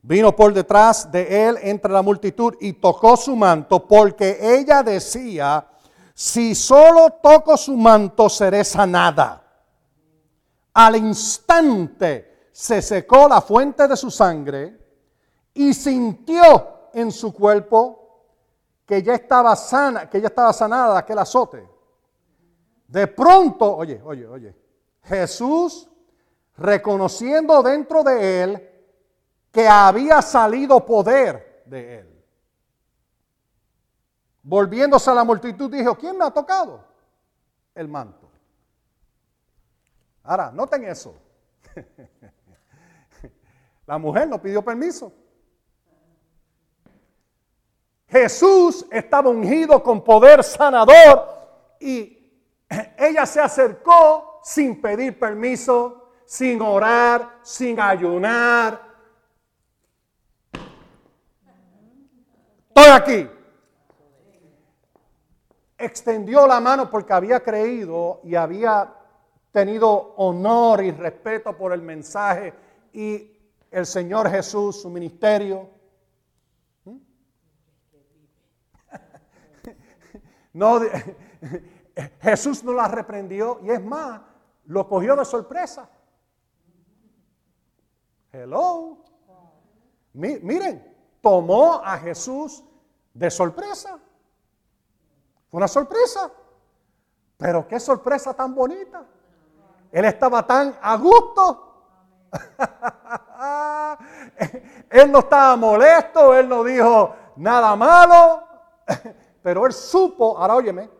[SPEAKER 1] Vino por detrás de él entre la multitud y tocó su manto porque ella decía, si solo toco su manto seré sanada. Al instante se secó la fuente de su sangre y sintió en su cuerpo que ya estaba sana, que ya estaba sanada de aquel azote. De pronto, oye, oye, oye, Jesús reconociendo dentro de él que había salido poder de él. Volviéndose a la multitud, dijo, ¿quién me ha tocado? El manto. Ahora, noten eso. *laughs* la mujer no pidió permiso. Jesús estaba ungido con poder sanador y *laughs* ella se acercó sin pedir permiso, sin orar, sin ayunar. Estoy aquí. Extendió la mano porque había creído y había tenido honor y respeto por el mensaje y el Señor Jesús, su ministerio. ¿Mm? *laughs* No, *laughs* Jesús no la reprendió y es más, lo cogió de sorpresa. Hello. miren, tomó a Jesús de sorpresa. Fue una sorpresa. Pero qué sorpresa tan bonita. Él estaba tan a gusto. *laughs* él no estaba molesto, él no dijo nada malo, pero él supo, ahora óyeme,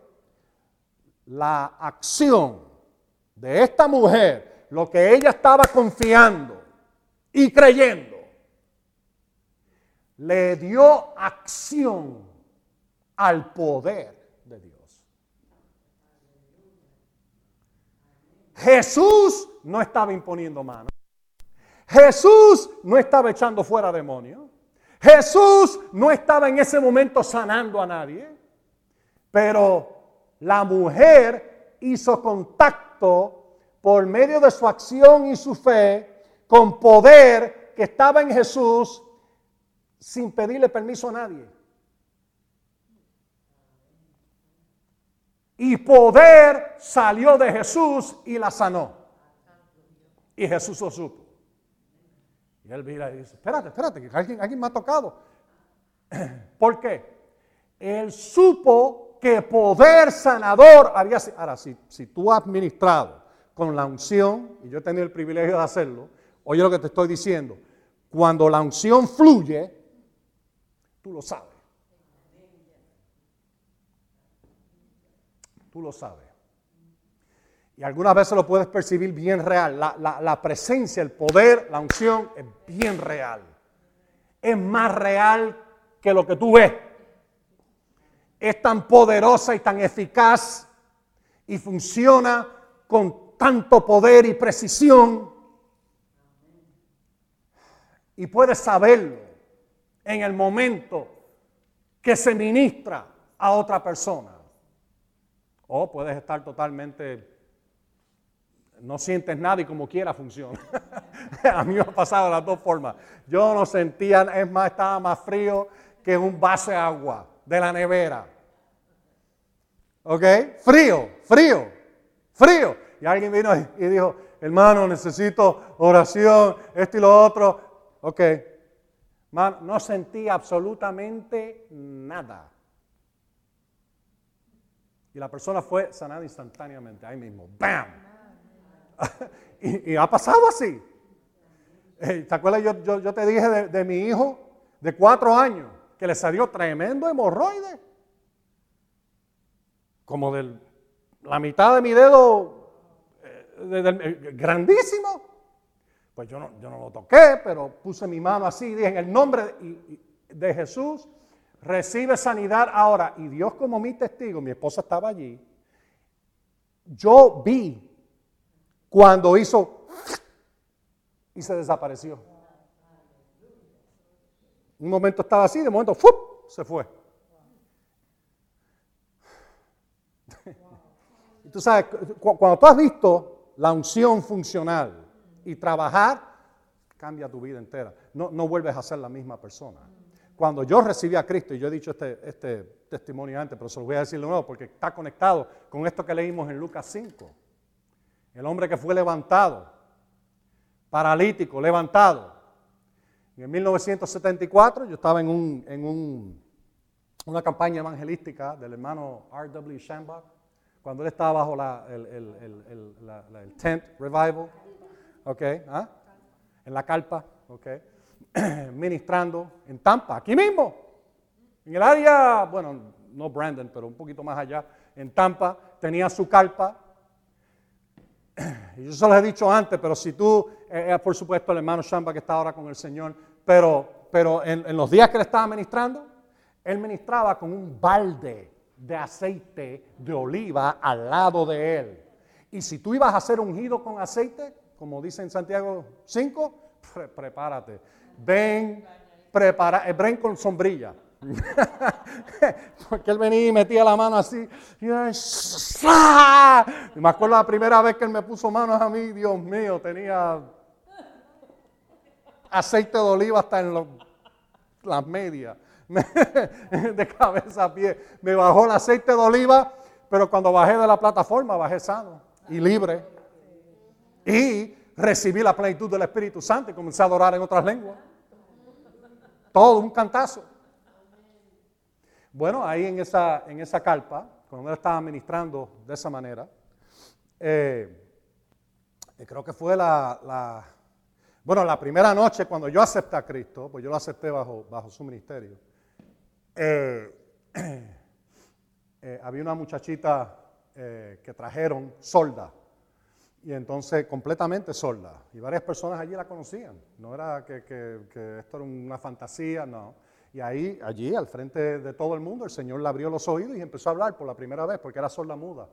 [SPEAKER 1] la acción de esta mujer, lo que ella estaba confiando y creyendo, le dio acción al poder de Dios. Jesús no estaba imponiendo manos. Jesús no estaba echando fuera demonios. Jesús no estaba en ese momento sanando a nadie. Pero la mujer hizo contacto por medio de su acción y su fe con poder que estaba en Jesús sin pedirle permiso a nadie. Y poder salió de Jesús y la sanó. Y Jesús lo supo. Y él mira y dice, espérate, espérate, que alguien, me ha tocado. *clears throat* ¿Por qué? Él supo que poder sanador había. Ahora, si, si tú has ministrado con la unción, y yo he tenido el privilegio de hacerlo, oye lo que te estoy diciendo, cuando la unción fluye, tú lo sabes. Tú lo sabes. Y algunas veces lo puedes percibir bien real. La, presencia, el poder, la unción es bien real. Es más real que lo que tú ves. Es tan poderosa y tan eficaz y funciona con tanto poder y precisión. Y puedes saberlo en el momento que se ministra a otra persona. O puedes estar totalmente no sientes nada y como quiera funciona. *laughs* a mí me ha pasado las dos formas. Yo no sentía, es más, estaba más frío que un vaso de agua de la nevera. ¿Ok? Frío, frío, frío. Y alguien vino y dijo, hermano, necesito oración, esto y lo otro. Ok. no sentí absolutamente nada. Y la persona fue sanada instantáneamente, ahí mismo. ¡Bam! *laughs* y, ha pasado así. ¿Te acuerdas? Yo, yo, te dije de, mi hijo de cuatro años que le salió tremendo hemorroide. Como de la mitad de mi dedo, eh, eh, grandísimo. Pues yo no, yo no lo toqué, pero puse mi mano así y dije, en el nombre de Jesús, recibe sanidad ahora. Y Dios como mi testigo, mi esposa estaba allí, yo vi cuando hizo y se desapareció. Un momento estaba así, de momento se fue. *laughs* Y tú sabes, cuando tú has visto la unción funcional y trabajar, cambia tu vida entera. No, no vuelves a ser la misma persona. Cuando yo recibí a Cristo, y yo he dicho este, este testimonio antes, pero se lo voy a decir de nuevo porque está conectado con esto que leímos en Lucas 5 el hombre que fue levantado, paralítico, levantado. En 1974 yo estaba en, un, en una campaña evangelística del hermano R.W. Shambach, cuando él estaba bajo el, el, tent revival, okay, ¿ah? en la carpa, okay, *clears throat* ministrando en Tampa, aquí mismo, en el área, bueno, no Brandon, pero un poquito más allá, en Tampa, tenía su carpa y *clears throat* yo se lo he dicho antes, pero si tú, eh, eh, por supuesto el hermano Shamba que está ahora con el Señor, pero, pero en, los días que le estaba ministrando, él ministraba con un balde de aceite de oliva al lado de él. Y si tú ibas a hacer ungido con aceite, como dice en Santiago 5, prepárate. Ven, prepara, eh, ven con sombrilla. *laughs* Porque él venía y metía la mano así. Y, me acuerdo la primera vez que él me puso manos a mí, Dios mío, tenía aceite de oliva hasta en las medias. *laughs* de cabeza a pie. Me bajó el aceite de oliva, pero cuando bajé de la plataforma, bajé sano y libre. Y recibí la plenitud del Espíritu Santo y comencé a adorar en otras lenguas. Todo un cantazo. Bueno, ahí en esa, en esa carpa, cuando él estaba ministrando de esa manera, eh, creo que fue la, bueno, la primera noche cuando yo acepté a Cristo, pues yo lo acepté bajo, bajo su ministerio, eh, *clears throat* eh, había una muchachita que trajeron, solda, Y entonces completamente sorda. Y varias personas allí la conocían. No era que, que esto era una fantasía, no. Y ahí, allí, al frente de todo el mundo, el Señor le abrió los oídos y empezó a hablar por la primera vez porque era sorda muda.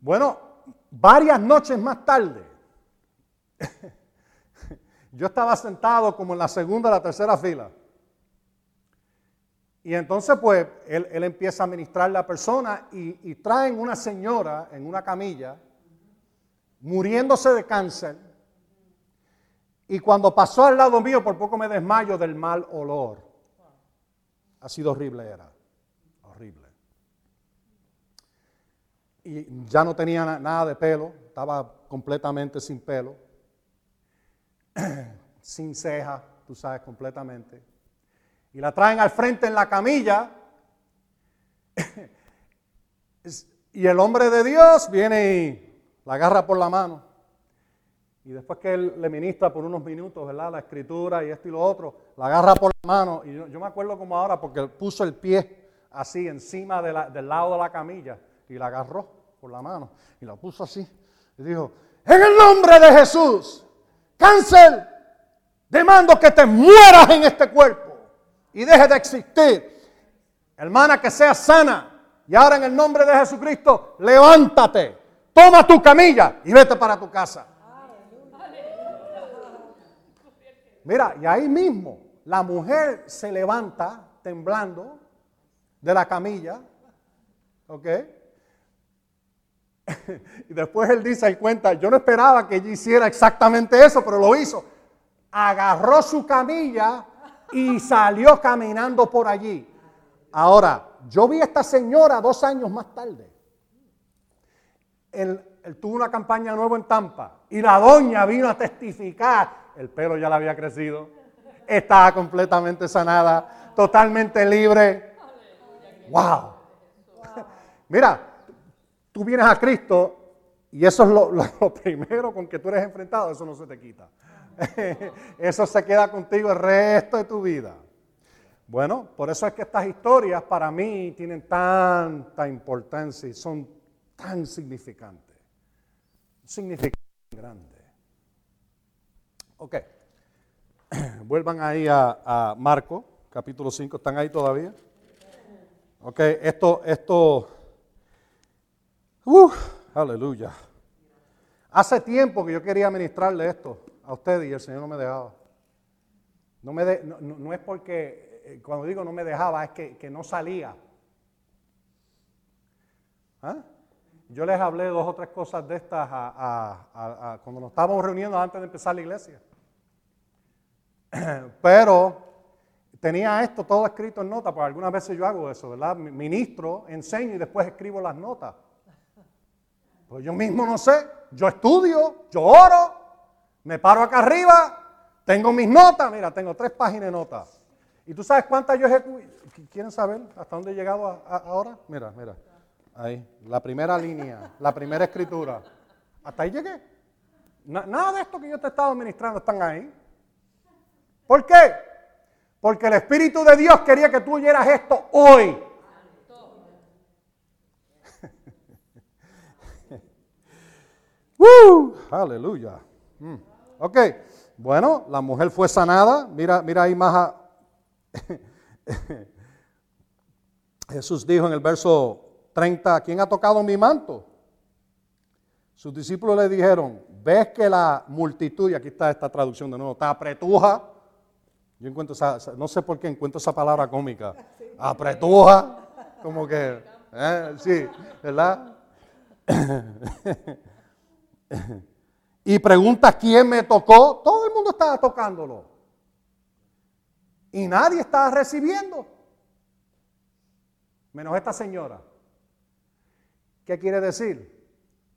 [SPEAKER 1] Bueno, varias noches más tarde, *laughs* yo estaba sentado como en la segunda o la tercera fila. Y entonces, pues, él, empieza a ministrar la persona y traen una señora en una camilla, muriéndose de cáncer. Y cuando pasó al lado mío, por poco me desmayo del mal olor. Ha sido horrible, era. Horrible. Y ya no tenía nada de pelo, estaba completamente sin pelo, *clears throat* sin ceja, tú sabes, completamente. Y la traen al frente en la camilla. *laughs* y el hombre de Dios viene y la agarra por la mano y después que él le ministra por unos minutos, ¿verdad? La escritura y esto y lo otro, la agarra por la mano. Y yo, me acuerdo como ahora porque puso el pie así encima del lado de la camilla y la agarró por la mano y la puso así. Y dijo, en el nombre de Jesús, cáncer, demando que te mueras en este cuerpo y deje de existir. Hermana, que seas sana. Y ahora en el nombre de Jesucristo, levántate, toma tu camilla y vete para tu casa. Mira, y ahí mismo la mujer se levanta temblando de la camilla, ¿ok? *laughs* y después él dice, él cuenta, yo no esperaba que ella hiciera exactamente eso, pero lo hizo. Agarró su camilla y salió caminando por allí. Ahora, yo vi a esta señora dos años más tarde. Tuvo una campaña nueva en Tampa y la doña vino a testificar el pelo ya le había crecido, estaba completamente sanada, totalmente libre. ¡Wow! *laughs* Mira, tú vienes a Cristo y eso es lo, primero con que tú eres enfrentado, eso no se te quita. *laughs* Eso se queda contigo el resto de tu vida. Bueno, por eso es que estas historias para mí tienen tanta importancia y son tan significantes. Significante grande. Ok. *clears throat* Vuelvan ahí a, Marco, capítulo 5. ¿Están ahí todavía? Ok, esto, esto. Uh, aleluya. Hace tiempo que yo quería ministrarle esto a ustedes y el Señor no me dejaba. No, me no, es porque, eh, cuando digo no me dejaba, es que, no salía. ¿Ah? Yo les hablé dos o tres cosas de estas cuando nos estábamos reuniendo antes de empezar la iglesia. *clears throat* Pero tenía esto todo escrito en nota, porque algunas veces yo hago eso, ¿verdad? Ministro, enseño y después escribo las notas. Pues yo mismo no sé, yo estudio, yo oro, me paro acá arriba, tengo mis notas, mira, tengo tres páginas de notas. ¿Y tú sabes cuántas yo ejecuto? ¿Quieren saber hasta dónde he llegado ahora? Mira, mira, ahí, la primera línea, la primera escritura. Hasta ahí llegué. nada de esto que yo te he estado ministrando están ahí. ¿Por qué? Porque el Espíritu de Dios quería que tú oyeras esto hoy. *laughs* ¡Uh! Aleluya. Mm. Ok, bueno, la mujer fue sanada. Mira, mira ahí más. *laughs* Jesús dijo en el verso 30, ¿quién ha tocado mi manto? Sus discípulos le dijeron, ves que la multitud, y aquí está esta traducción de nuevo, está apretuja yo encuentro esa, no sé por qué encuentro esa palabra cómica. Apretuja, como que, ¿eh? sí, ¿verdad? *laughs* y pregunta quién me tocó. Todo el mundo estaba tocándolo. Y nadie estaba recibiendo. Menos esta señora. ¿Qué quiere decir?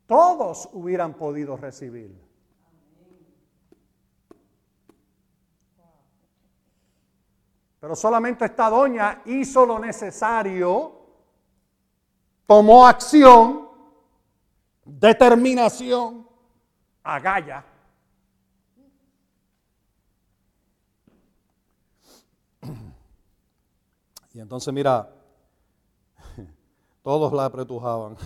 [SPEAKER 1] Todos hubieran podido recibir. Pero solamente esta doña hizo lo necesario, tomó acción, determinación, agalla. *clears throat* Y entonces mira, Todos la apretujaban.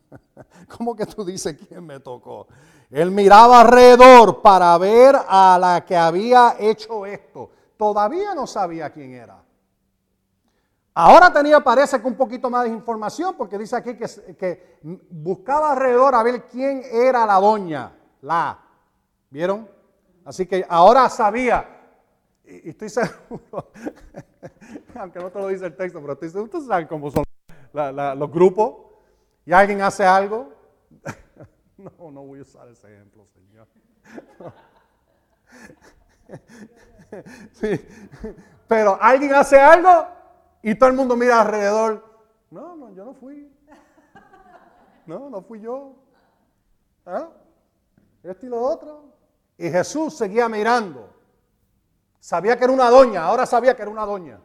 [SPEAKER 1] *laughs* ¿Cómo que tú dices quién me tocó? Él miraba alrededor para ver a la que había hecho esto. Todavía no sabía quién era. Ahora tenía, parece que un poquito más de información, porque dice aquí que, buscaba alrededor a ver quién era la doña, la. ¿Vieron? Así que ahora sabía, y, estoy *laughs* seguro, aunque no te lo dice el texto, pero estoy seguro, ustedes saben cómo son los grupos, y alguien hace algo. *laughs* no, no voy a usar ese ejemplo, Señor. *laughs* sí, pero alguien hace algo y todo el mundo mira alrededor. No, no, yo no fui. No, no fui yo. ¿Ah? Esto y lo otro. Y Jesús seguía mirando. Sabía que era una doña, ahora sabía que era una doña.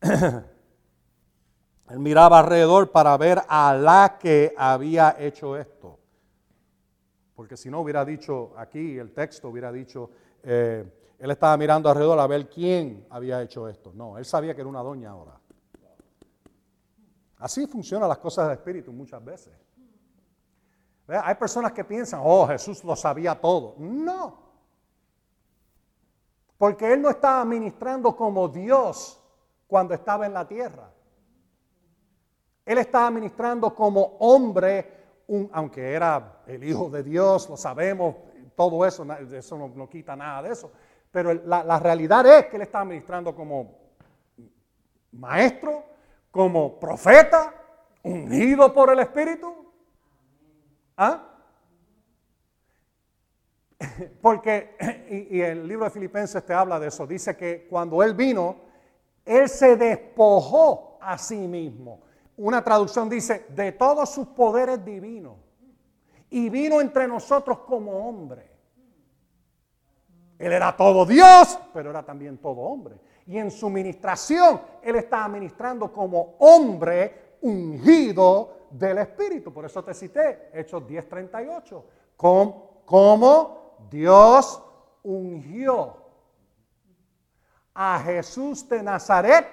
[SPEAKER 1] Él miraba alrededor para ver a la que había hecho esto. Porque si no hubiera dicho aquí, el texto hubiera dicho, eh, él estaba mirando alrededor a ver quién había hecho esto. No, él sabía que era una doña ahora. Así funcionan las cosas del Espíritu muchas veces. Hay personas que piensan, oh, Jesús lo sabía todo. No. Porque Él no estaba ministrando como Dios cuando estaba en la tierra. Él estaba ministrando como hombre, aunque era el Hijo de Dios, lo sabemos, todo eso, eso no, quita nada de eso. Pero la, la realidad es que Él estaba ministrando como maestro, como profeta, ungido por el Espíritu. ¿Ah? *laughs* Porque, y, el libro de Filipenses te habla de eso, dice que cuando Él vino, Él se despojó a sí mismo. Una traducción dice, de todos sus poderes divinos. Y vino entre nosotros como hombre. Él era todo Dios, pero era también todo hombre. Y en su ministración, Él estaba ministrando como hombre ungido del Espíritu. Por eso te cité Hechos 10:38. Como Dios ungió a Jesús de Nazaret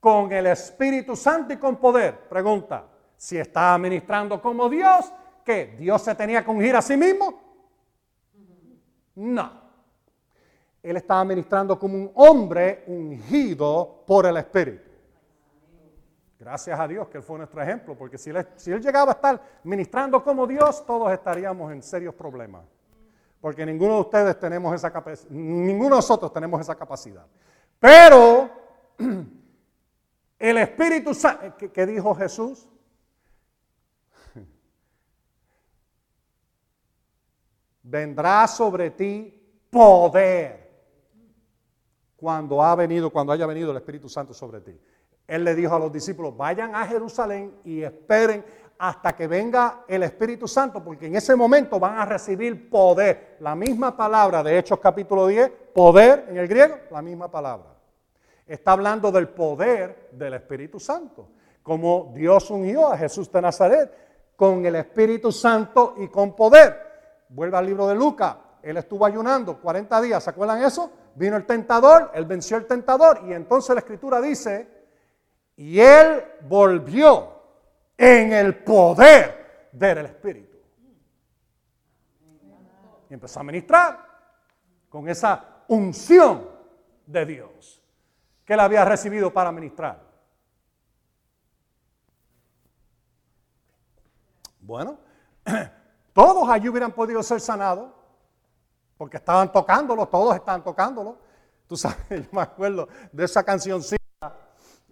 [SPEAKER 1] con el Espíritu Santo y con poder. Pregunta, si estaba ministrando como Dios, ¿qué? ¿Dios se tenía que ungir a sí mismo? No. Él estaba ministrando como un hombre ungido por el Espíritu. Gracias a Dios que Él fue nuestro ejemplo, porque si él, si él llegaba a estar ministrando como Dios, todos estaríamos en serios problemas. Porque ninguno de ustedes tenemos esa capacidad, ninguno de nosotros tenemos esa capacidad. Pero *clears throat* el Espíritu Santo, ¿qué dijo Jesús? *laughs* Vendrá sobre ti poder cuando ha venido, cuando haya venido el Espíritu Santo sobre ti. Él le dijo a los discípulos, vayan a Jerusalén y esperen hasta que venga el Espíritu Santo, porque en ese momento van a recibir poder. La misma palabra de Hechos capítulo 10, poder en el griego, la misma palabra. Está hablando del poder del Espíritu Santo, como Dios unió a Jesús de Nazaret con el Espíritu Santo y con poder. Vuelve al libro de Lucas, él estuvo ayunando 40 días, ¿se acuerdan eso? Vino el tentador, él venció el tentador y entonces la escritura dice y él volvió en el poder del Espíritu. Y empezó a ministrar con esa unción de Dios que él había recibido para ministrar. Bueno, *clears throat* todos allí hubieran podido ser sanados porque estaban tocándolo, todos estaban tocándolo. Tú sabes, *laughs* yo me acuerdo de esa canción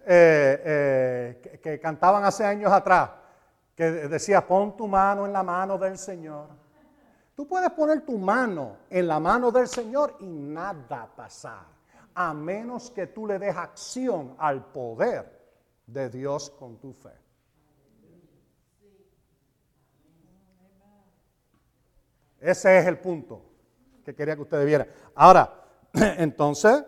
[SPEAKER 1] eh, eh, que, cantaban hace años atrás, que decía, pon tu mano en la mano del Señor. Tú puedes poner tu mano en la mano del Señor y nada pasar, a menos que tú le des acción al poder de Dios con tu fe. Ese es el punto que quería que ustedes vieran. Ahora, *clears throat* entonces,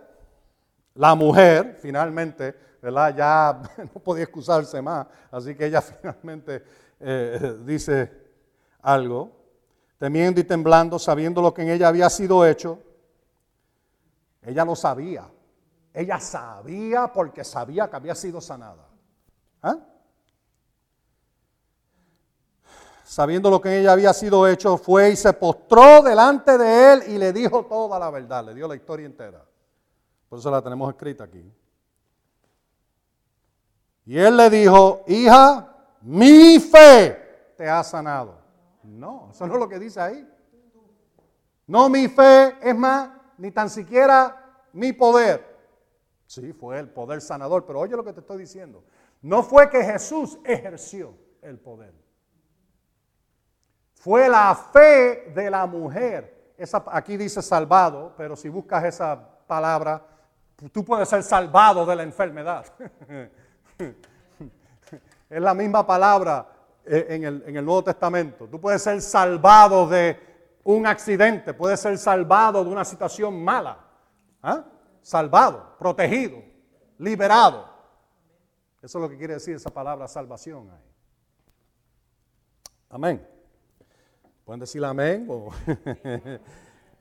[SPEAKER 1] la mujer finalmente ya *laughs* no podía excusarse más, así que ella *laughs* finalmente eh, dice algo, temiendo y temblando, sabiendo lo que en ella había sido hecho, Ella lo sabía. Ella sabía porque sabía que había sido sanada. ¿Ah? Sabiendo lo que ella había sido hecho, fue y se postró delante de él y le dijo toda la verdad. Le dio la historia entera. Por eso la tenemos escrita aquí. Y él le dijo, hija, mi fe te ha sanado. No, eso no es lo que dice ahí. No mi fe, es más, ni tan siquiera mi poder. Sí, fue el poder sanador, pero oye lo que te estoy diciendo. No fue que Jesús ejerció el poder. Fue la fe de la mujer. Aquí dice salvado, pero si buscas esa palabra, tú puedes ser salvado de la enfermedad. *laughs* *laughs* es la misma palabra eh, en el, en el Nuevo Testamento. Tú puedes ser salvado de un accidente, puedes ser salvado de una situación mala. ¿Ah? Salvado, protegido, liberado. Eso es lo que quiere decir esa palabra salvación ahí. Amén. ¿Pueden decir amén? *laughs*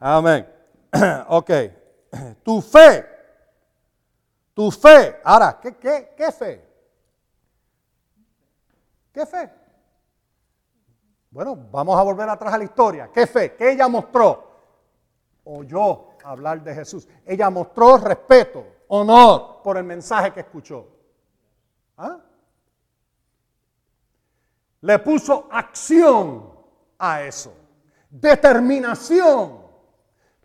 [SPEAKER 1] amén. *clears throat* ok. Tu fe. Tu fe. Ahora, ¿qué, qué, qué fe? ¿Qué fe? Bueno, vamos a volver atrás a la historia. ¿Qué fe? ¿Qué ella mostró? Oyó hablar de Jesús. Ella mostró respeto, honor por el mensaje que escuchó. ¿Ah? Le puso acción a eso. Determinación,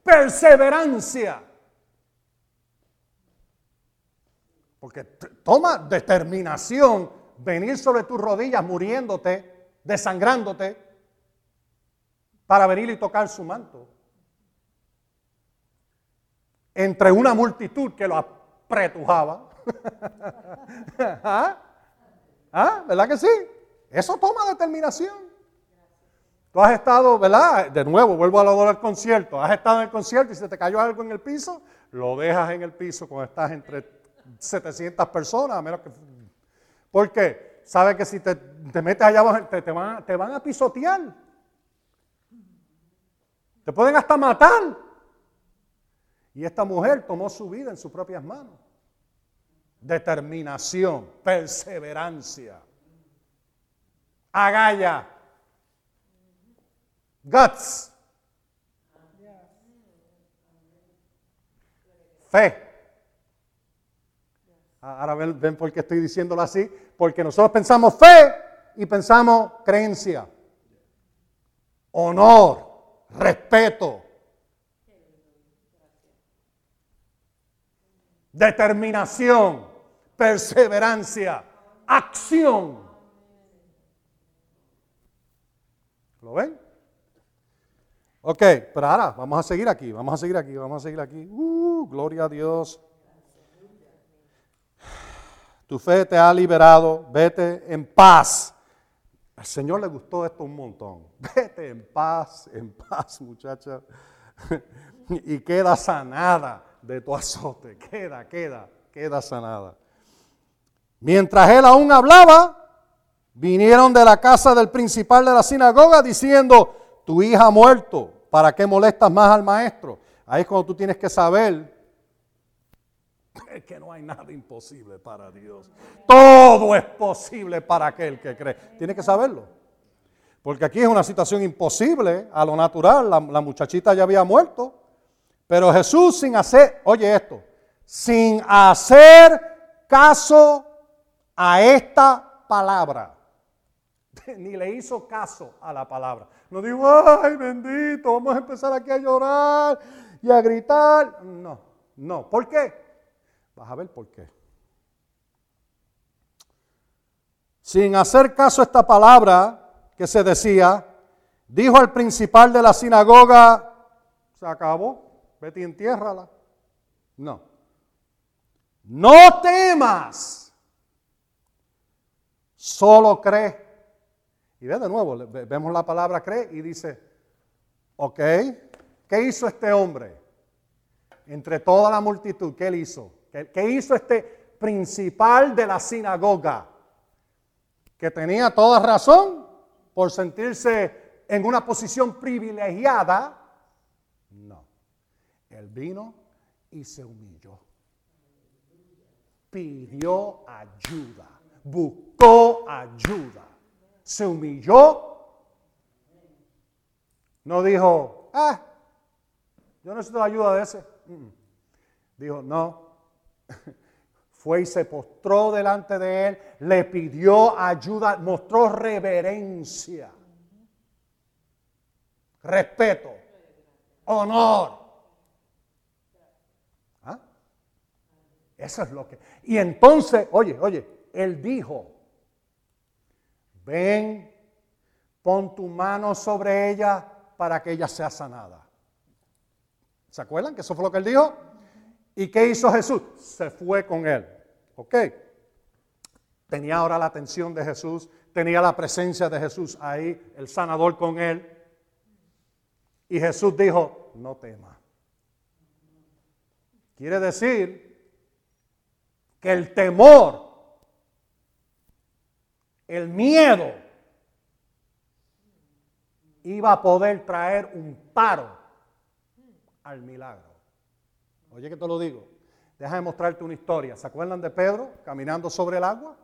[SPEAKER 1] perseverancia. Porque toma determinación venir sobre tus rodillas muriéndote, desangrándote, para venir y tocar su manto. Entre una multitud que lo apretujaba. *laughs* ¿Ah? ¿Ah? ¿Verdad que sí? Eso toma determinación. Tú has estado, ¿verdad? De nuevo, vuelvo a lo del concierto. Has estado en el concierto y se te cayó algo en el piso, lo dejas en el piso cuando estás entre 700 personas, a menos que ¿Por qué? Sabe que si te, metes allá abajo, te, van, te van a pisotear. Te pueden hasta matar. Y esta mujer tomó su vida en sus propias manos. Determinación, perseverancia, agalla, guts, fe. Ahora ven, por qué estoy diciéndolo así. Porque nosotros pensamos fe y pensamos creencia, honor, respeto, determinación, perseverancia, acción. ¿Lo ven? Ok, pero ahora vamos a seguir aquí, vamos a seguir aquí, vamos a seguir aquí. Uh, gloria a Dios. Tu fe te ha liberado, vete en paz. Al Señor le gustó esto un montón. *laughs* Vete en paz, en paz, muchacha. *laughs* y queda sanada de tu azote. Queda, queda, queda sanada. Mientras él aún hablaba, vinieron de la casa del principal de la sinagoga diciendo, tu hija ha muerto, ¿para qué molestas más al maestro? Ahí es cuando tú tienes que saber es que no hay nada imposible para Dios. Todo es posible para aquel que cree. Tiene que saberlo. Porque aquí es una situación imposible a lo natural. La, la, muchachita ya había muerto. Pero Jesús sin hacer, oye esto, sin hacer caso a esta palabra. *laughs* Ni le hizo caso a la palabra. No dijo, ay bendito, vamos a empezar aquí a llorar y a gritar. No, no. ¿Por qué? Vas a ver por qué. Sin hacer caso a esta palabra que se decía, dijo al principal de la sinagoga, se acabó, vete y entiérrala. No. No temas, solo cree. Y ve de nuevo, vemos la palabra cree y dice, ok, ¿qué hizo este hombre? Entre toda la multitud, ¿qué él hizo? ¿Qué, hizo este principal de la sinagoga? Que tenía toda razón por sentirse en una posición privilegiada. No. Él vino y se humilló. Pidió ayuda, buscó ayuda, se humilló. No dijo, ah, yo necesito la ayuda de ese. Dijo, no. Fue y se postró delante de él, le pidió ayuda, mostró reverencia, respeto, honor. ¿Ah? Eso es lo que... Y entonces, oye, oye, él dijo, ven, pon tu mano sobre ella para que ella sea sanada. ¿Se acuerdan que eso fue lo que él dijo? ¿Y qué hizo Jesús? Se fue con él. ¿Ok? Tenía ahora la atención de Jesús, tenía la presencia de Jesús ahí, el sanador con él. Y Jesús dijo, no temas. Quiere decir que el temor, el miedo, iba a poder traer un paro al milagro. Oye que te lo digo. Déjame mostrarte una historia. ¿Se acuerdan de Pedro caminando sobre el agua?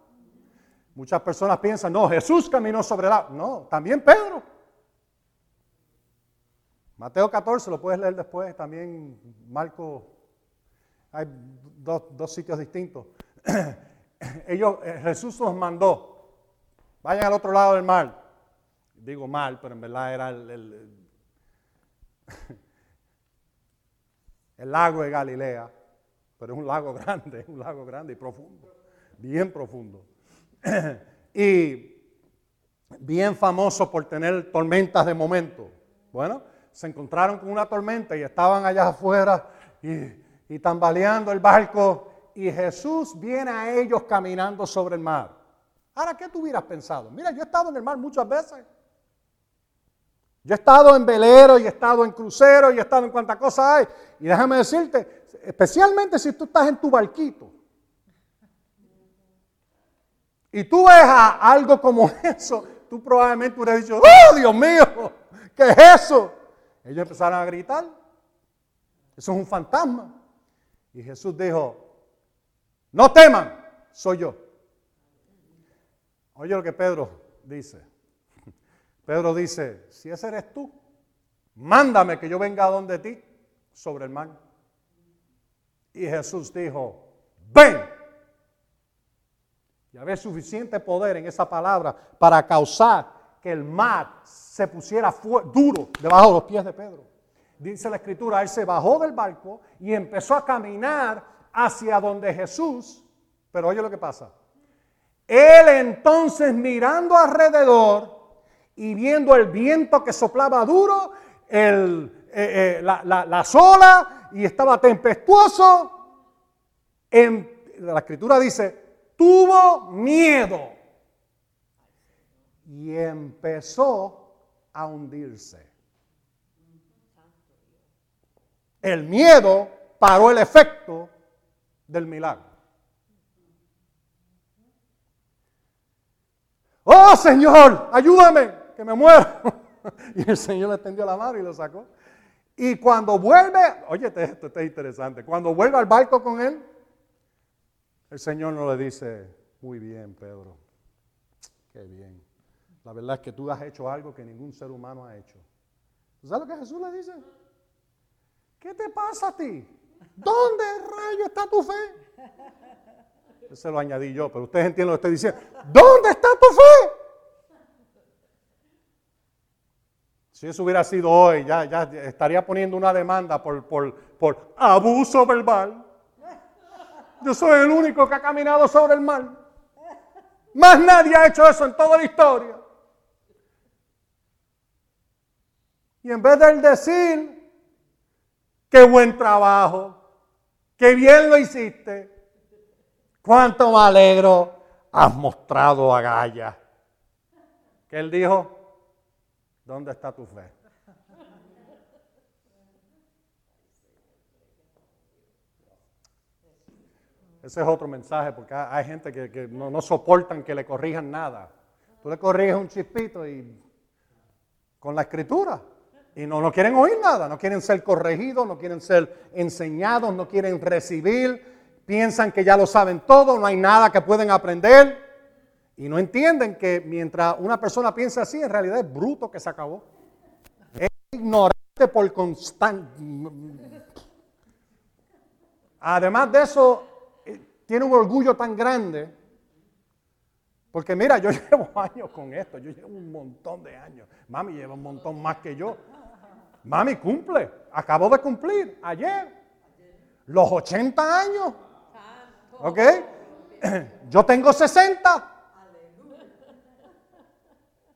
[SPEAKER 1] Muchas personas piensan, no, Jesús caminó sobre el agua. No, también Pedro. Mateo 14, lo puedes leer después, también Marco, hay dos, dos sitios distintos. *clears throat* Ellos, eh, Jesús los mandó, vayan al otro lado del mar. Digo mal, pero en verdad era el el *laughs* lago de Galilea, pero es un lago *laughs* grande, un lago grande y profundo, bien profundo. *clears throat* y bien famoso por tener tormentas de momento. Bueno, se encontraron con una tormenta y estaban allá afuera y, y tambaleando el barco y Jesús viene a ellos caminando sobre el mar. Ahora, ¿qué tú hubieras pensado? Mira, yo he estado en el mar muchas veces. Yo he estado en velero y he estado en crucero y he estado en cuantas cosas hay. Y déjame decirte, especialmente si tú estás en tu barquito. Y tú ves algo como *laughs* eso, tú probablemente hubieras dicho, ¡oh, Dios mío! ¿Qué es eso? Ellos empezaron a gritar. Eso es un fantasma. Y Jesús dijo, no teman, soy yo. Oye lo que Pedro dice. Pedro dice, si ese eres tú, mándame que yo venga a donde ti sobre el mar. Y Jesús dijo, ven. Y había suficiente poder en esa palabra para causar que el mar se pusiera duro debajo de los pies de Pedro. Dice la escritura, él se bajó del barco y empezó a caminar hacia donde Jesús, pero oye lo que pasa. Él entonces mirando alrededor, y viendo el viento que soplaba duro, eh, eh, la, la, sola y estaba tempestuoso, en, la escritura dice, tuvo miedo y empezó a hundirse. El miedo paró el efecto del milagro. Oh Señor, ayúdame que me muero. *laughs* y el Señor le extendió la mano y lo sacó. Y cuando vuelve, oye, esto está interesante, cuando vuelve al barco con él, el Señor no le dice, muy bien, Pedro, qué bien. La verdad es que tú has hecho algo que ningún ser humano ha hecho. ¿Sabes lo que Jesús le dice? ¿Qué te pasa a ti? ¿Dónde rayo está tu fe? Eso lo añadí yo, pero ustedes entienden lo que estoy diciendo. ¿Dónde está tu fe? Si eso hubiera sido hoy, ya, estaría poniendo una demanda por, abuso verbal. Yo soy el único que ha caminado sobre el mar. Más nadie ha hecho eso en toda la historia. Y en vez de él decir, qué buen trabajo, qué bien lo hiciste, cuánto me alegro, has mostrado a Gaia. Que él dijo, ¿Dónde está tu fe? Ese es otro mensaje, porque hay gente que, no, soportan que le corrijan nada. Tú le corriges un chispito y con la escritura Y no, no quieren oír nada, no quieren ser corregidos, no quieren ser enseñados, no quieren recibir, piensan que ya lo saben todo, no hay nada que pueden aprender. Y no entienden que mientras una persona piensa así, en realidad es bruto que se acabó. Es ignorante por constante. Además de eso, eh, tiene un orgullo tan grande. Porque mira, yo *laughs* llevo años con esto, yo llevo un montón de años. Mami lleva un montón más que yo. Mami cumple, acabo de cumplir ayer los 80 años. ¿Ok? *clears throat* Yo tengo 60.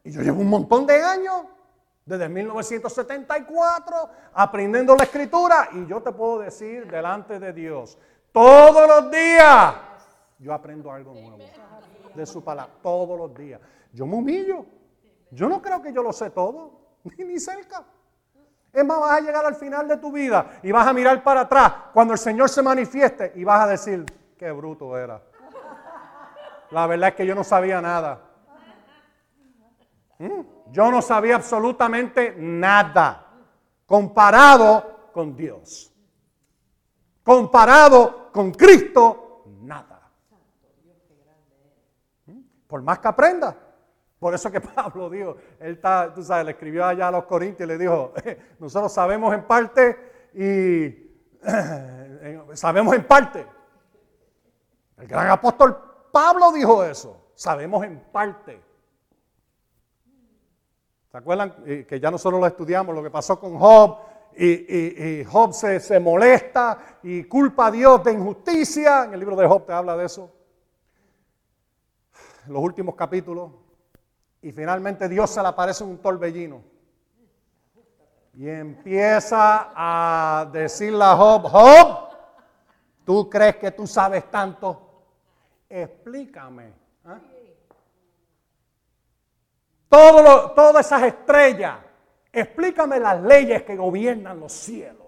[SPEAKER 1] Y yo llevo un montón de años, desde 1974, aprendiendo la escritura. Y yo te puedo decir delante de Dios, todos los días, yo aprendo algo nuevo de su palabra, todos los días. Yo me humillo. Yo no creo que yo lo sé todo, *laughs* ni, cerca. Es más, vas a llegar al final de tu vida y vas a mirar para atrás cuando el Señor se manifieste y vas a decir, qué bruto era. La verdad es que yo no sabía nada. Yo no sabía absolutamente nada comparado con Dios. Comparado con Cristo, nada. ¿Mm? Por más que aprenda. Por eso que *laughs* Pablo dijo, él está, tú sabes, le escribió allá a los Corintios y le dijo, *laughs* nosotros sabemos en parte y *clears throat* sabemos en parte. El gran apóstol Pablo dijo eso, sabemos en parte. ¿Se acuerdan eh, que ya nosotros lo estudiamos, lo que pasó con Job? Y, Job se, molesta y culpa a Dios de injusticia. En el libro de Job te habla de eso. Los últimos capítulos. Y finalmente Dios se le aparece en un torbellino. Y empieza a decirle a Job, Job, ¿tú crees que tú sabes tanto? Explícame. Todas esas estrellas. Explícame las leyes que gobiernan los cielos.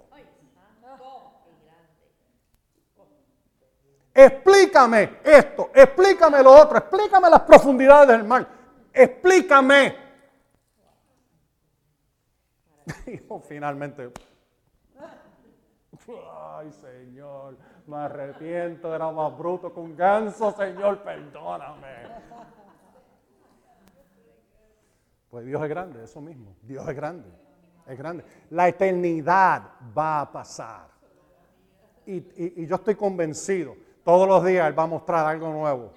[SPEAKER 1] Explícame esto, explícame lo otro, explícame las profundidades del mar, explícame. *laughs* Y finalmente, ay Señor, me arrepiento, era más bruto que un ganso, Señor, perdóname. Pues Dios es grande, eso mismo. Dios es grande, es grande. La eternidad va a pasar. Y, yo estoy convencido, todos los días Él va a mostrar algo nuevo.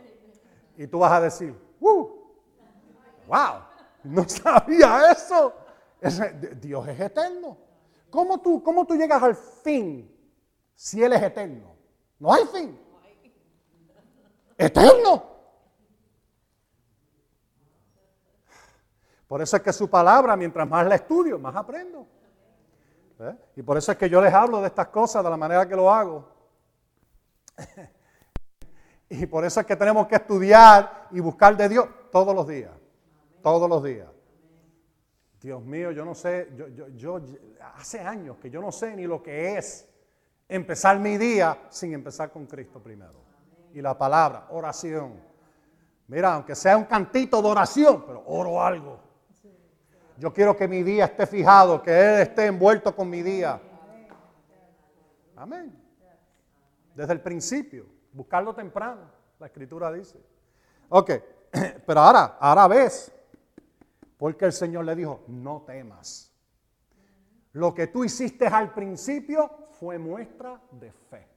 [SPEAKER 1] Y tú vas a decir, ¡Wow! No *laughs* sabía eso. Dios es eterno. ¿Cómo tú, ¿Cómo tú llegas al fin si Él es eterno? No hay fin. Eterno. Por eso es que su palabra, mientras más la estudio, más aprendo. ¿Eh? Y por eso es que yo les hablo de estas cosas de la manera que lo hago. *laughs* y por eso es que tenemos que estudiar y buscar de Dios todos los días. Todos los días. Dios mío, yo no sé, yo, yo, yo hace años que yo no sé ni lo que es empezar mi día sin empezar con Cristo primero. Y la palabra, oración. Mira, aunque sea un cantito de oración, pero oro algo. Yo quiero que mi día esté fijado, que Él esté envuelto con mi día. Amén. Desde el principio, buscarlo temprano, la escritura dice. Ok, *clears throat* pero ahora, ahora ves, porque el Señor le dijo, no temas. Lo que tú hiciste al principio fue muestra de fe.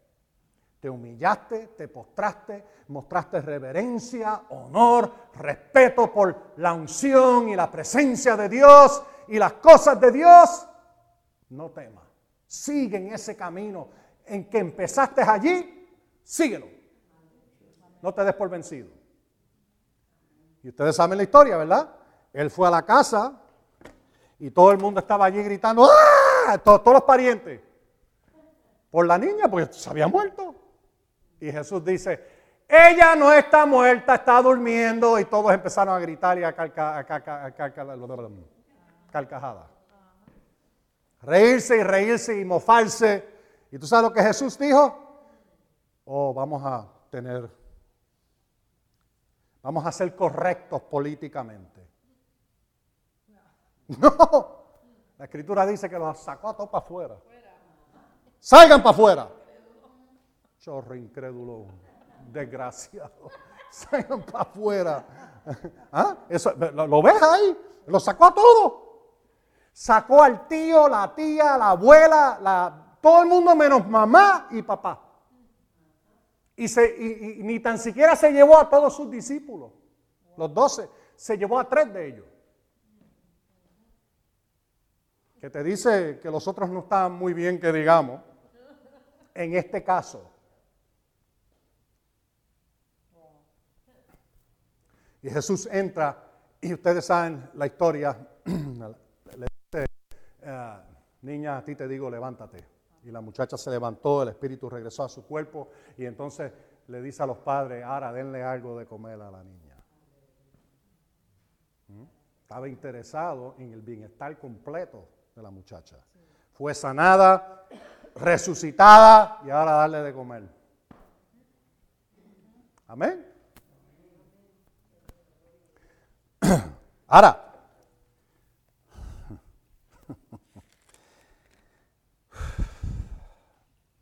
[SPEAKER 1] Te humillaste, te postraste, mostraste reverencia, honor, respeto por la unción y la presencia de Dios y las cosas de Dios. No temas. Sigue en ese camino en que empezaste allí. Síguelo. No te des por vencido. Y ustedes saben la historia, ¿verdad? Él fue a la casa y todo el mundo estaba allí gritando, ¡ah! Todos, todos los parientes. Por la niña, porque se había muerto. Y Jesús dice, ella no está muerta, está durmiendo. Y todos empezaron a gritar y a, carcajada. Reírse y reírse y mofarse. ¿Y tú sabes lo que Jesús dijo? Oh, vamos a tener, vamos a ser correctos políticamente. *laughs* No, La escritura dice que los sacó a todos para afuera. Salgan para afuera. Chorro incrédulo, desgraciado. *laughs* Salgan para afuera. *laughs* ¿Ah? Eso, ¿lo, ¿Lo ves ahí? Lo sacó a todos. Sacó al tío, la tía, la abuela, la, todo el mundo menos mamá y papá. Y, se, y, ni tan siquiera se llevó a todos sus discípulos, los doce, se llevó a tres de ellos. Que te dice que los otros no estaban muy bien, que digamos, en este caso. Y Jesús entra, y ustedes saben la historia, *clears throat* le dice, uh, niña, a ti te digo, levántate. Y la muchacha se levantó, el espíritu regresó a su cuerpo y entonces le dice a los padres, ahora denle algo de comer a la niña. ¿Mm? Estaba interesado en el bienestar completo de la muchacha. Fue sanada, resucitada y ahora darle de comer. Amén. Ahora,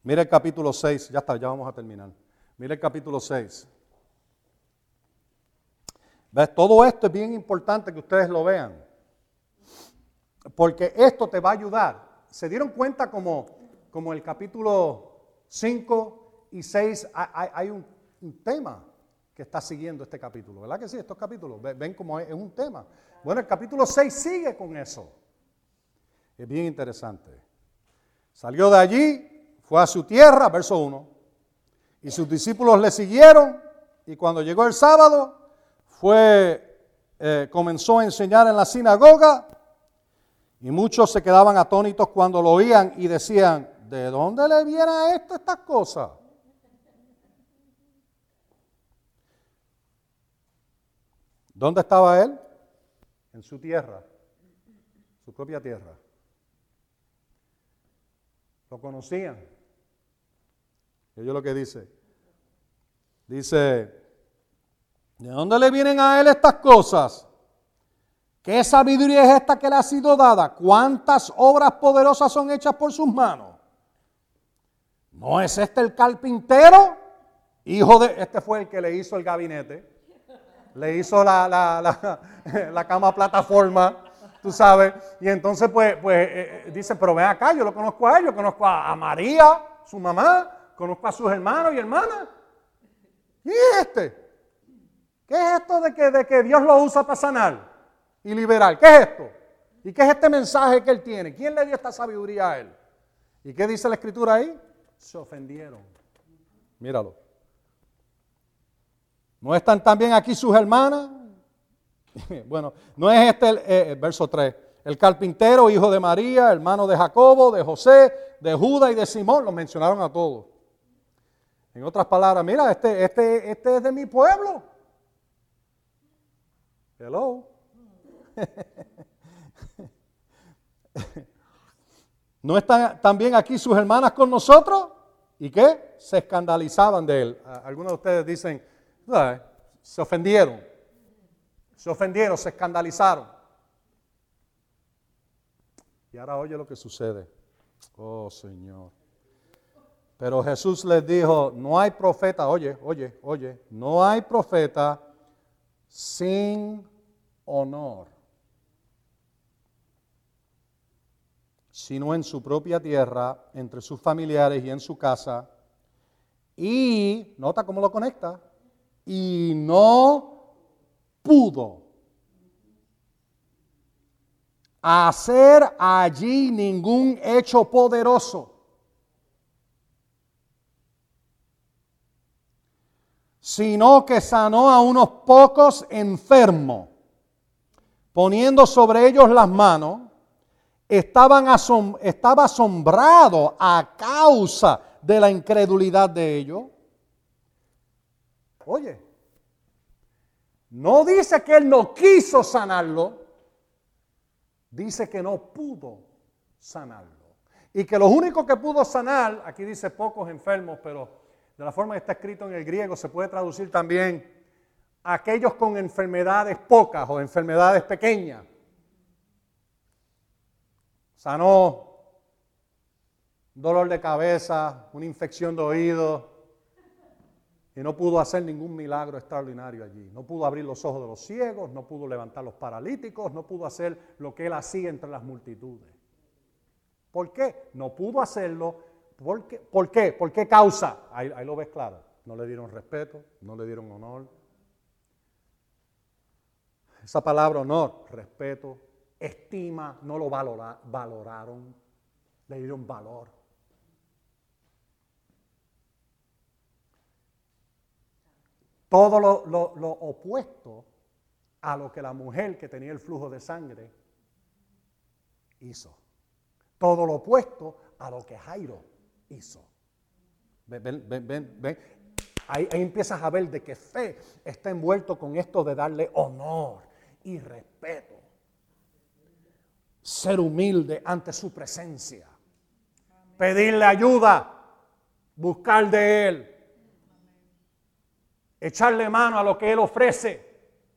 [SPEAKER 1] Mira el capítulo 6, ya está, ya vamos a terminar. Mira el capítulo 6. ¿Ves? Todo esto es bien importante que ustedes lo vean. Porque esto te va a ayudar. ¿Se dieron cuenta como, como el capítulo 5 y 6 hay, hay un, un, tema que está siguiendo este capítulo? ¿Verdad que sí? Estos capítulos, ven como es un tema. Bueno, el capítulo 6 sigue con eso. Es bien interesante. Salió de allí, fue a su tierra, verso 1, y sus discípulos le siguieron, y cuando llegó el sábado, fue, eh, comenzó a enseñar en la sinagoga, y muchos se quedaban atónitos cuando lo oían y decían, ¿de dónde le viene a esto estas cosas? ¿Dónde estaba él? En su tierra, su propia tierra. Lo conocían. Y yo lo que dice. Dice, ¿de dónde le vienen a él estas cosas? ¿Qué sabiduría es esta que le ha sido dada? ¿Cuántas obras poderosas son hechas por sus manos? ¿No es este el carpintero? Hijo de, este fue el que le hizo el gabinete, le hizo la, la, la, *laughs* la cama plataforma, tú sabes. Y entonces, pues, pues eh, dice, pero ven acá, yo lo conozco a él, yo conozco a, a, María, su mamá, conozco a sus hermanos y hermanas. ¿Y este? ¿Qué es esto de que, de que Dios lo usa para sanar y liberar? ¿Qué es esto? ¿Y qué es este mensaje que él tiene? ¿Quién le dio esta sabiduría a él? ¿Y qué dice la escritura ahí? Se ofendieron. Míralo. ¿No están también aquí sus hermanas? *laughs* Bueno, no es este el, eh, verso 3. El carpintero, hijo de María, hermano de Jacobo, de José, de Judas y de Simón, los mencionaron a todos. En otras palabras, mira, este, este, este es de mi pueblo. Hello. *laughs* ¿No están también aquí sus hermanas con nosotros? ¿Y qué? Se escandalizaban de él. Algunos de ustedes dicen, se ofendieron. Se ofendieron, se escandalizaron. Y ahora oye lo que sucede. Oh Señor. Pero Jesús les dijo, no hay profeta, oye, oye, oye, no hay profeta sin honor, sino en su propia tierra, entre sus familiares y en su casa. Y, nota cómo lo conecta, y no pudo hacer allí ningún hecho poderoso. sino que sanó a unos pocos enfermos, poniendo sobre ellos las manos, estaban estaba asombrado a causa de la incredulidad de ellos. Oye, no dice que él no quiso sanarlo, dice que no pudo sanarlo. Y que los únicos que pudo sanar, aquí dice pocos enfermos, pero de la forma que está escrito en el griego se puede traducir también aquellos con enfermedades pocas o enfermedades pequeñas. sanó dolor de cabeza, una infección de oído, y no pudo hacer ningún milagro extraordinario allí. No pudo abrir los ojos de los ciegos, no pudo levantar los paralíticos, no pudo hacer lo que él hacía entre las multitudes. ¿Por qué? No pudo hacerlo. ¿Por qué? ¿Por qué? ¿Por qué causa? Ahí, ahí lo ves claro. No le dieron respeto, no le dieron honor. Esa palabra honor, respeto, estima, no lo valoraron, le dieron valor. Todo lo, opuesto a lo que la mujer que tenía el flujo de sangre hizo. Todo lo opuesto a lo que Jairo hizo. Ven, ven, ven, ven. Ahí, ahí, empiezas a ver de que fe está envuelto con esto de darle honor y respeto. Ser humilde ante su presencia. Pedirle ayuda. Buscar de Él echarle mano a lo que Él ofrece,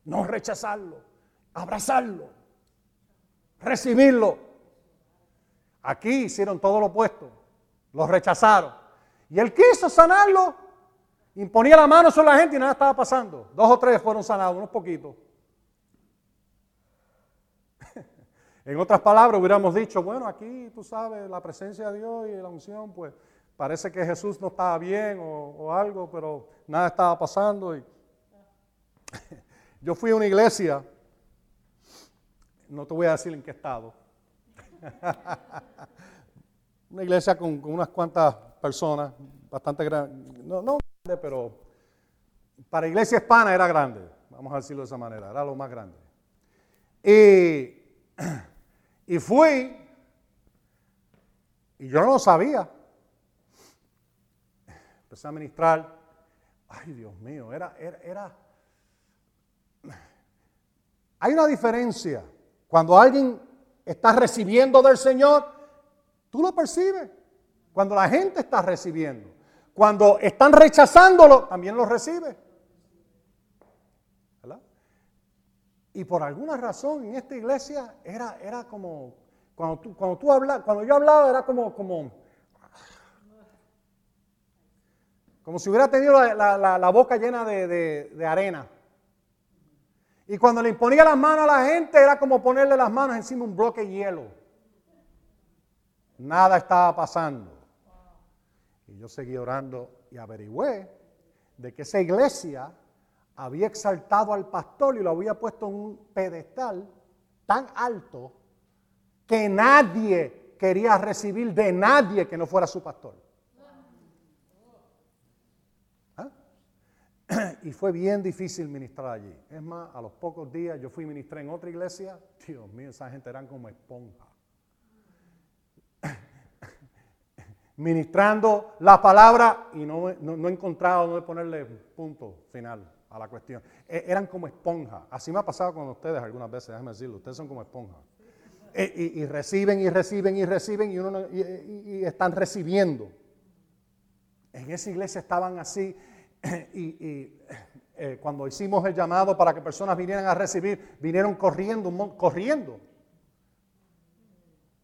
[SPEAKER 1] no rechazarlo, abrazarlo, recibirlo. Aquí hicieron todo lo opuesto, lo rechazaron. Y Él quiso sanarlo, imponía la mano sobre la gente y nada estaba pasando. Dos o tres fueron sanados, unos poquitos. *laughs* en otras palabras, hubiéramos dicho, bueno, aquí tú sabes, la presencia de Dios y la unción, pues parece que Jesús no estaba bien o, algo, pero nada estaba pasando. *laughs* Yo fui a una iglesia, no te voy a decir en qué estado, *laughs* una iglesia con, unas cuantas personas, bastante grande, no, grande, pero para iglesia hispana era grande, vamos a decirlo de esa manera, era lo más grande. Y *clears throat* fui, y yo no lo sabía, empecé a ministrar. Ay, Dios mío, era, era. Hay una diferencia. Cuando alguien está recibiendo del Señor, tú lo percibes. Cuando la gente está recibiendo. Cuando están rechazándolo, también lo recibe. ¿Verdad? Y por alguna razón en esta iglesia era, era como, cuando tú, cuando tú hablas, cuando yo hablaba era como, como, Como si hubiera tenido la, boca llena de, arena. Y cuando le imponía las manos a la gente era como ponerle las manos encima de un bloque de hielo. Nada estaba pasando. Y yo seguí orando y averigüé de que esa iglesia había exaltado al pastor y lo había puesto en un pedestal tan alto que nadie quería recibir de nadie que no fuera su pastor. *clears throat* y fue bien difícil ministrar allí. Es más, a los pocos días yo fui ministrar en otra iglesia. *laughs* Dios mío, esa gente eran como esponja. *clears throat* Ministrando la palabra y no, no, he encontrado dónde ponerle punto final a la cuestión. E, eran como esponja. Así me ha pasado con ustedes algunas veces, déjenme decirlo. Ustedes son como esponja. E, y, reciben y reciben y reciben y, uno y están recibiendo. En esa iglesia estaban así *coughs* y, eh, cuando hicimos el llamado para que personas vinieran a recibir, vinieron corriendo, corriendo.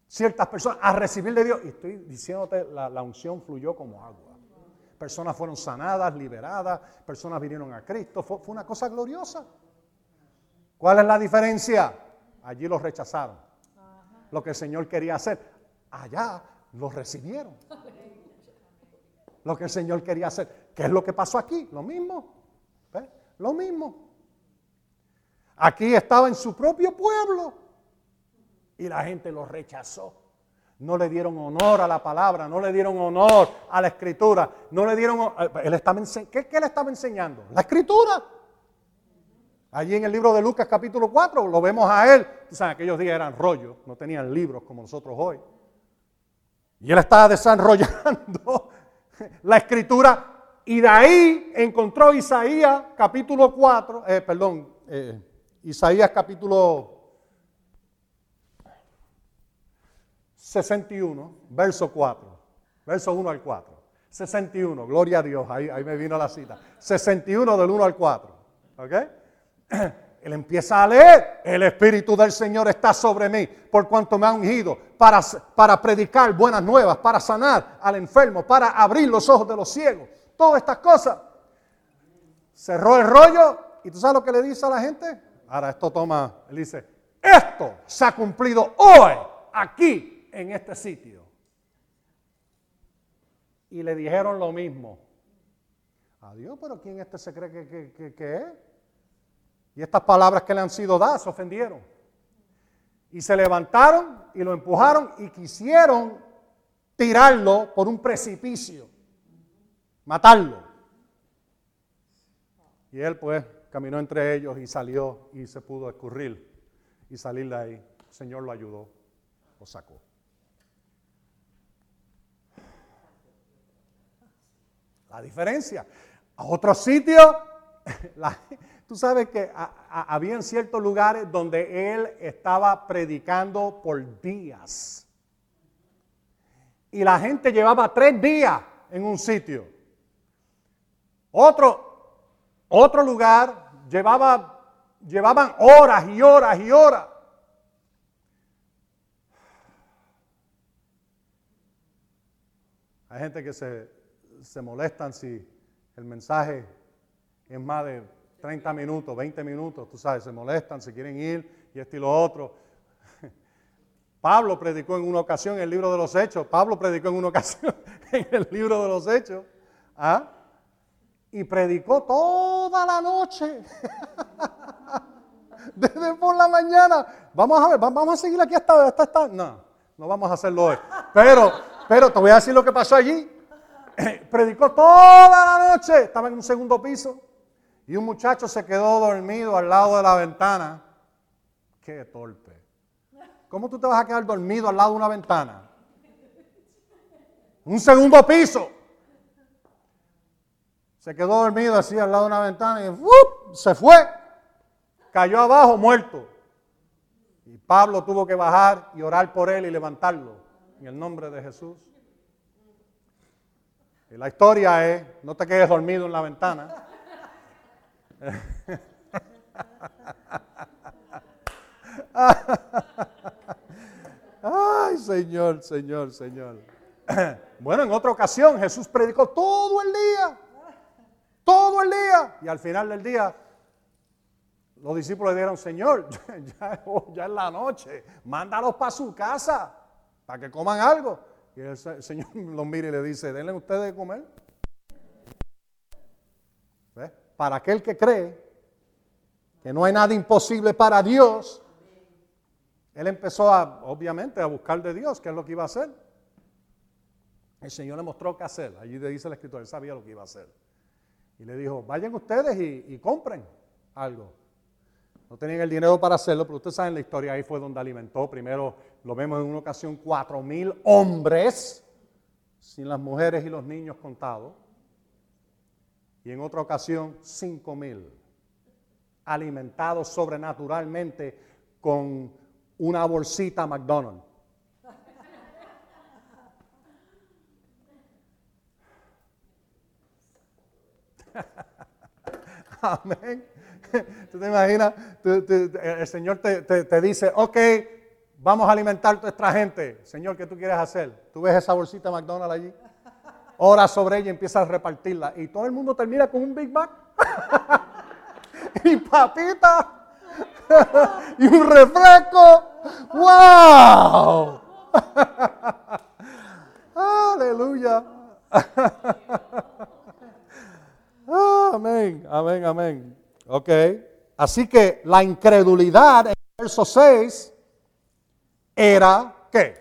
[SPEAKER 1] Ciertas personas a recibir de Dios. Y estoy diciéndote, la, unción fluyó como agua. Personas fueron sanadas, liberadas, personas vinieron a Cristo. Fue, fue una cosa gloriosa. ¿Cuál es la diferencia? Allí los rechazaron. Lo que el Señor quería hacer, allá los recibieron. *laughs* Lo que el Señor quería hacer. ¿Qué es lo que pasó aquí? Lo mismo. Lo mismo. Aquí estaba en su propio pueblo y la gente lo rechazó. No le dieron honor a la palabra, no le dieron honor a la escritura, no le dieron... Eh, él ¿qué, ¿Qué le estaba enseñando? La escritura. Allí en el libro de Lucas capítulo 4 lo vemos a él. Saben, aquellos días eran rollos, no tenían libros como nosotros hoy. Y él estaba desarrollando *laughs* la escritura y de ahí encontró Isaías capítulo 4, eh, perdón, eh, Isaías capítulo 61, verso 4, verso 1 al 4. 61, gloria a Dios, ahí, me vino la cita. 61 del 1 al 4. ¿Ok? *clears throat* Él empieza a leer, el Espíritu del Señor está sobre mí, por cuanto me ha ungido para predicar buenas nuevas, para sanar al enfermo, para abrir los ojos de los ciegos, todas estas cosas. Cerró el rollo y tú sabes lo que le dice a la gente. Ahora esto toma, él dice, esto se ha cumplido hoy, aquí, en este sitio. Y le dijeron lo mismo. Adiós, pero ¿quién este se cree que, que es? Y estas palabras que le han sido dadas ofendieron. Y se levantaron y lo empujaron y quisieron tirarlo por un precipicio, matarlo. Y él pues caminó entre ellos y salió y se pudo escurrir y salir de ahí. El Señor lo ayudó, lo sacó. La diferencia. A otro sitio, *laughs* la, Tú sabes que había en ciertos lugares donde él estaba predicando por días. Y la gente llevaba tres días en un sitio. Otro, otro lugar llevaba, llevaban horas y horas y horas. Hay gente que se, se molestan si el mensaje es más de 30 minutos, 20 minutos, tú sabes, se molestan, se quieren ir y esto y lo otro. *laughs* Pablo predicó en una ocasión en el libro de los Hechos, Pablo predicó en una ocasión *laughs* en el libro de los Hechos, ¿ah? Y predicó toda la noche, *laughs* desde por la mañana. Vamos a ver, vamos a seguir aquí hasta. No, no vamos a hacerlo hoy. Pero, pero te voy a decir lo que pasó allí. *laughs* predicó toda la noche, estaba en un segundo piso. Y un muchacho se quedó dormido al lado de la ventana. Qué torpe. ¿Cómo tú te vas a quedar dormido al lado de una ventana? Un segundo piso. Se quedó dormido así al lado de una ventana y se fue. Cayó abajo muerto. Y Pablo tuvo que bajar y orar por él y levantarlo en el nombre de Jesús. Y la historia es, no te quedes dormido en la ventana. *laughs* Ay, Señor, Señor, Señor. *clears throat* Bueno, en otra ocasión Jesús predicó todo el día, todo el día. Y al final del día, los discípulos le dijeron, Señor, *laughs* ya, es la noche, mándalos para su casa, para que coman algo. Y el Señor *laughs* los mira y le dice, denle ustedes de comer para aquel que cree que no hay nada imposible para Dios, él empezó a, obviamente, a buscar de Dios qué es lo que iba a hacer. El Señor le mostró qué hacer. Allí le dice el escritor, él sabía lo que iba a hacer. Y le dijo, vayan ustedes y, compren algo. No tenían el dinero para hacerlo, pero ustedes saben la historia, ahí fue donde alimentó. Primero lo vemos en una ocasión, cuatro mil hombres, sin las mujeres y los niños contados y en otra ocasión cinco mil, alimentados sobrenaturalmente con una bolsita McDonald's. *laughs* Amén. ¿Tú te imaginas? el Señor te, te, dice, ok, vamos a alimentar a nuestra gente. Señor, ¿qué tú quieres hacer? ¿Tú ves esa bolsita McDonald's allí? ora sobre ella y empieza a repartirla. Y todo el mundo termina con un Big Mac. *laughs* y papita. *laughs* y un refresco. ¡Wow! Aleluya. Amén, amén, amén. Ok. Así que la incredulidad en el verso 6 era ¿qué?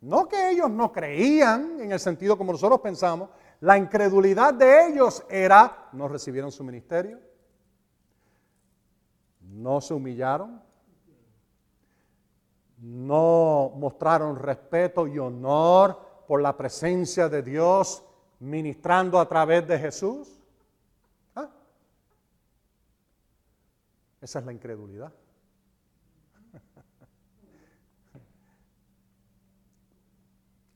[SPEAKER 1] No que ellos no creían en el sentido como nosotros pensamos, la incredulidad de ellos era, no recibieron su ministerio, no se humillaron, no mostraron respeto y honor por la presencia de Dios ministrando a través de Jesús. ¿Ah? Esa es la incredulidad.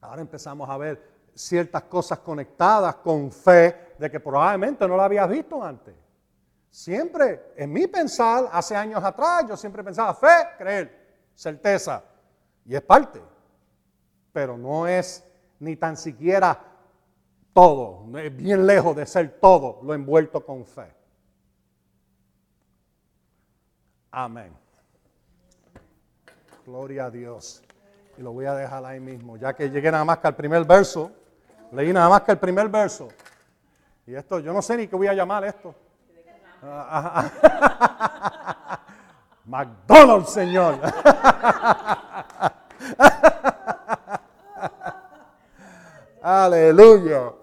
[SPEAKER 1] Ahora empezamos a ver ciertas cosas conectadas con fe de que probablemente no la habías visto antes. Siempre, en mi pensar, hace años atrás, yo siempre pensaba fe, creer, certeza. Y es parte. Pero no es ni tan siquiera todo. Bien lejos de ser todo lo envuelto con fe. Amén. Gloria a Dios. Y lo voy a dejar ahí mismo, ya que llegué nada más que al primer verso. Leí nada más que el primer verso. Y esto, yo no sé ni qué voy a llamar esto. *laughs* McDonald's, Señor. *laughs* Aleluya.